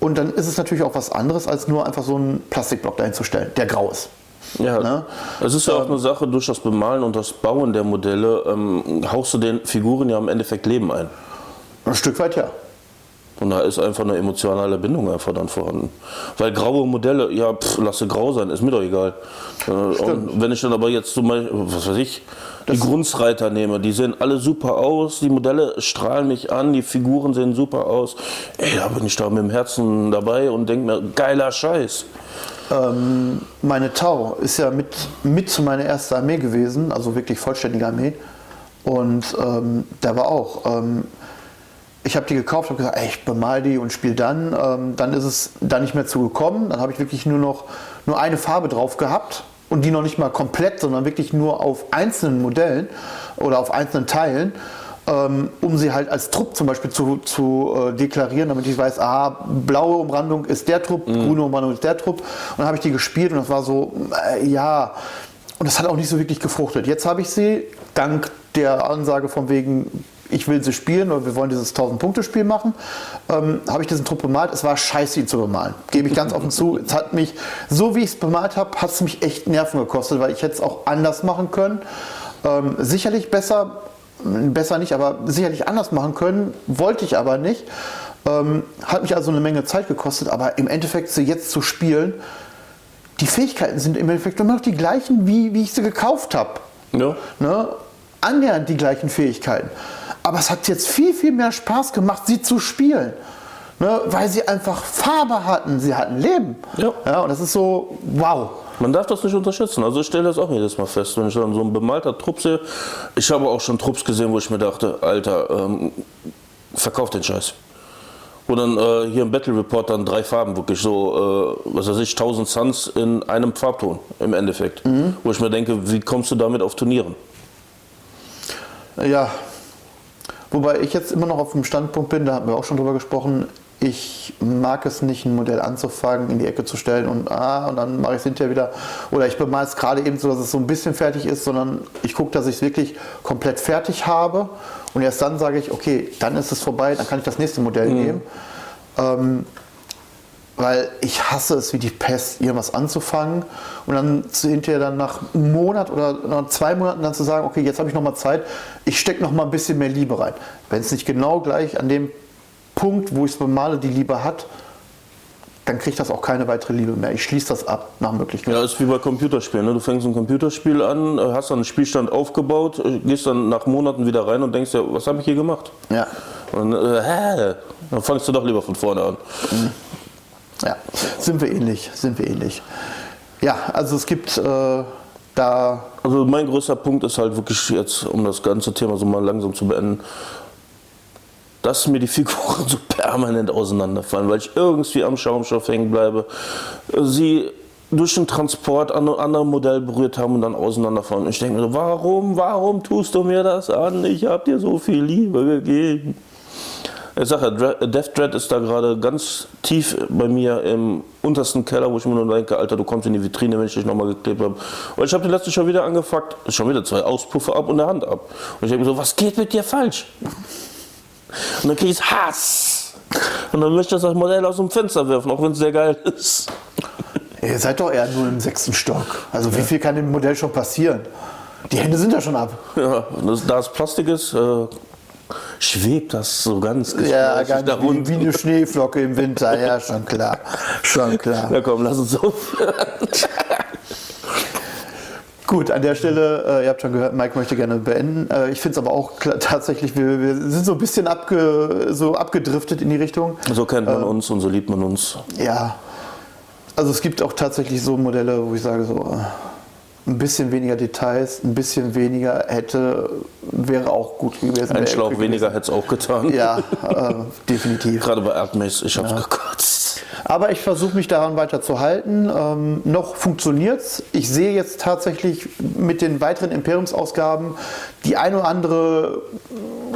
Und dann ist es natürlich auch was anderes, als nur einfach so einen Plastikblock dahin zu stellen, der grau ist. Ja, Ne? es ist ja auch eine Sache, durch das Bemalen und das Bauen der Modelle ähm, hauchst du den Figuren ja im Endeffekt Leben ein. Ein Stück weit ja. Und da ist einfach eine emotionale Bindung einfach dann vorhanden. Weil graue Modelle, ja, pff, lasse grau sein, ist mir doch egal. Äh, Und wenn ich dann aber jetzt zum Beispiel, was weiß ich, die Grundsreiter nehme, die sehen alle super aus, die Modelle strahlen mich an, die Figuren sehen super aus. Ey, da bin ich da mit dem Herzen dabei und denke mir, geiler Scheiß. Ähm, meine Tau ist ja mit, mit zu meiner ersten Armee gewesen, also wirklich vollständige Armee. Und ähm, da war auch, ähm, ich habe die gekauft, habe gesagt, ey, ich bemal die und spiele dann. Ähm, dann ist es da nicht mehr zu gekommen. Dann habe ich wirklich nur noch nur eine Farbe drauf gehabt und die noch nicht mal komplett, sondern wirklich nur auf einzelnen Modellen oder auf einzelnen Teilen ähm, um sie halt als Trupp zum Beispiel zu, zu äh, deklarieren, damit ich weiß, ah, blaue Umrandung ist der Trupp, grüne Umrandung ist der Trupp. Und dann habe ich die gespielt und das war so, äh, ja. Und das hat auch nicht so wirklich gefruchtet. Jetzt habe ich sie, dank der Ansage von wegen, ich will sie spielen oder wir wollen dieses 1000-Punkte-Spiel machen, ähm, habe ich diesen Trupp bemalt. Es war scheiße, ihn zu bemalen. Gebe ich ganz offen zu. Es hat mich, so wie ich es bemalt habe, hat es mich echt Nerven gekostet, weil ich hätte es auch anders machen können. Ähm, sicherlich besser, besser nicht, aber sicherlich anders machen können, wollte ich aber nicht. Ähm, hat mich also eine Menge Zeit gekostet, aber im Endeffekt sie jetzt zu spielen, die Fähigkeiten sind im Endeffekt immer noch die gleichen, wie, wie ich sie gekauft habe. Ja. Ne? Annähernd die gleichen Fähigkeiten. Aber es hat jetzt viel, viel mehr Spaß gemacht, sie zu spielen. Ne? Weil sie einfach Farbe hatten, sie hatten Leben. Ja. ja und das ist so, wow. Man darf das nicht unterschätzen. Also ich stelle das auch jedes Mal fest, wenn ich dann so ein bemalter Trupp sehe. Ich habe auch schon Trupps gesehen, wo ich mir dachte, Alter, ähm, verkauf den Scheiß. Wo dann äh, hier im Battle Report dann drei Farben wirklich so, äh, was weiß ich, 1000 Suns in einem Farbton im Endeffekt. Wo ich mir denke, wie kommst du damit auf Turnieren? Ja. Wobei ich jetzt immer noch auf dem Standpunkt bin, da haben wir auch schon drüber gesprochen, ich mag es nicht, ein Modell anzufangen, in die Ecke zu stellen und ah, und dann mache ich es hinterher wieder. Oder ich bemale es gerade eben so, dass es so ein bisschen fertig ist, sondern ich gucke, dass ich es wirklich komplett fertig habe. Und erst dann sage ich, okay, dann ist es vorbei, dann kann ich das nächste Modell nehmen. Ähm, weil ich hasse es wie die Pest, irgendwas anzufangen und dann hinterher dann nach einem Monat oder nach zwei Monaten dann zu sagen, okay, jetzt habe ich noch mal Zeit, ich stecke noch mal ein bisschen mehr Liebe rein. Wenn es nicht genau gleich an dem Punkt, wo ich es bemale, die Liebe hat, dann kriegt das auch keine weitere Liebe mehr. Ich schließe das ab nach Möglichkeit. Ja, ist wie bei Computerspielen. Ne? Du fängst ein Computerspiel an, hast dann einen Spielstand aufgebaut, äh, gehst dann nach Monaten wieder rein und denkst ja, was habe ich hier gemacht? Ja. Und äh, hä? dann fangst du doch lieber von vorne an. Ja, sind wir ähnlich, sind wir ähnlich. Ja, also es gibt äh, da Also mein größter Punkt ist halt wirklich jetzt, um das ganze Thema so mal langsam zu beenden, dass mir die Figuren so permanent auseinanderfallen, weil ich irgendwie am Schaumstoff hängen bleibe. Sie durch den Transport an einem anderen Modell berührt haben und dann auseinanderfallen. Und ich denke mir so, warum, warum tust du mir das an? Ich habe dir so viel Liebe gegeben. Ich sage ja, Death Dread ist da gerade ganz tief bei mir im untersten Keller, wo ich mir nur denke, Alter, du kommst in die Vitrine, wenn ich dich nochmal geklebt habe. Und ich habe den letzten schon wieder angefuckt, schon wieder zwei Auspuffe ab und eine Hand ab. Und ich denke mir so, was geht mit dir falsch? Und dann kriege ich Hass. Und dann möchte ich das Modell aus dem Fenster werfen, auch wenn es sehr geil ist. Ihr seid doch eher nur im sechsten Stock. Also wie viel kann dem Modell schon passieren? Die Hände sind ja schon ab. Ja, das, da es Plastik ist, äh, schwebt das so ganz Ja, ganz wie, unten. wie eine Schneeflocke im Winter. Ja, schon klar. Schon klar. Ja komm, lass uns aufhören. Gut, an der Stelle, äh, ihr habt schon gehört, Mike möchte gerne beenden. Äh, ich finde es aber auch klar, tatsächlich, wir, wir sind so ein bisschen abge, so abgedriftet in die Richtung. So kennt man uns und so liebt man uns. Ja, also es gibt auch tatsächlich so Modelle, wo ich sage, so äh, ein bisschen weniger Details, ein bisschen weniger hätte, wäre auch gut gewesen. Ein Schlauch weniger hätte es auch getan. Ja, äh, definitiv. Gerade bei Erdmes, ich hab's gekotzt. Aber ich versuche mich daran weiter zu halten. Ähm, noch funktioniert es. Ich sehe jetzt tatsächlich mit den weiteren Imperiumsausgaben die ein oder andere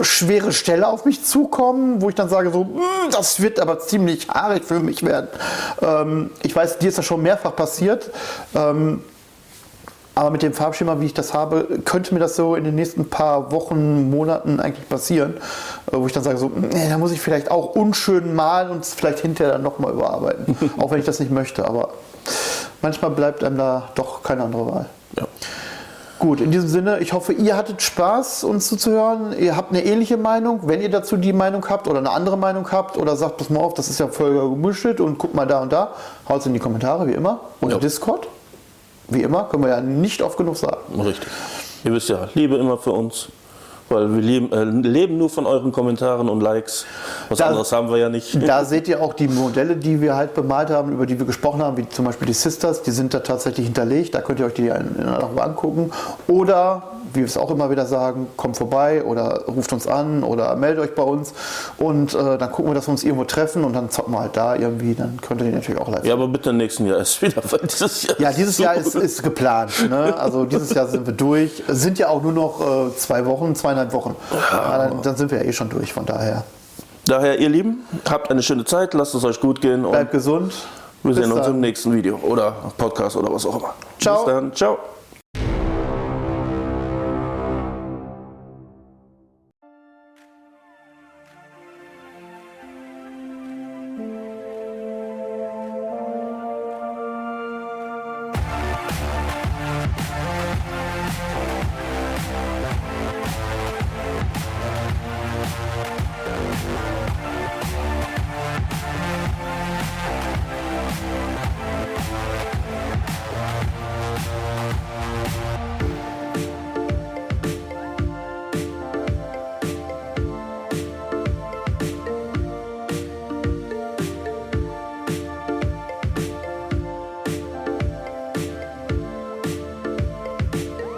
schwere Stelle auf mich zukommen, wo ich dann sage, so, "Mm, das wird aber ziemlich haarig für mich werden. Ähm, ich weiß, dir ist das schon mehrfach passiert. Ähm, aber mit dem Farbschema, wie ich das habe, könnte mir das so in den nächsten paar Wochen, Monaten eigentlich passieren, äh, wo ich dann sage, so, nee, da muss ich vielleicht auch unschön malen und es vielleicht hinterher dann nochmal überarbeiten. auch wenn ich das nicht möchte, aber manchmal bleibt einem da doch keine andere Wahl. Ja. Gut, in diesem Sinne, ich hoffe, ihr hattet Spaß, uns zuzuhören. Ihr habt eine ähnliche Meinung. Wenn ihr dazu die Meinung habt oder eine andere Meinung habt oder sagt, pass mal auf, das ist ja voll gemischt und guckt mal da und da, haut es in die Kommentare, wie immer. Oder Ja. Discord. Wie immer, können wir ja nicht oft genug sagen. Richtig. Ihr wisst ja, Liebe immer für uns. Weil wir leben, äh, leben nur von euren Kommentaren und Likes. Was Da- anderes haben wir ja nicht. Da seht ihr auch die Modelle, die wir halt bemalt haben, über die wir gesprochen haben, wie zum Beispiel die Sisters, die sind da tatsächlich hinterlegt. Da könnt ihr euch die Ruhe angucken. Oder, wie wir es auch immer wieder sagen, kommt vorbei oder ruft uns an oder meldet euch bei uns. Und äh, dann gucken wir, dass wir uns irgendwo treffen und dann zocken wir halt da irgendwie. Dann könnt ihr die natürlich auch live. Ja, aber bitte nächsten Jahr erst wieder, weil dieses Jahr. Ja, dieses so- Jahr ist, ist geplant. Ne? Also dieses Jahr sind wir durch. Es sind ja auch nur noch äh, zwei Wochen, zweieinhalb Wochen. Ja, dann, dann sind wir ja eh schon durch. Von daher Daher, ihr Lieben, habt eine schöne Zeit, lasst es euch gut gehen und bleibt gesund. wir Bis sehen uns dann. im nächsten Video oder Podcast oder was auch immer. Ciao. Bis dann. Ciao.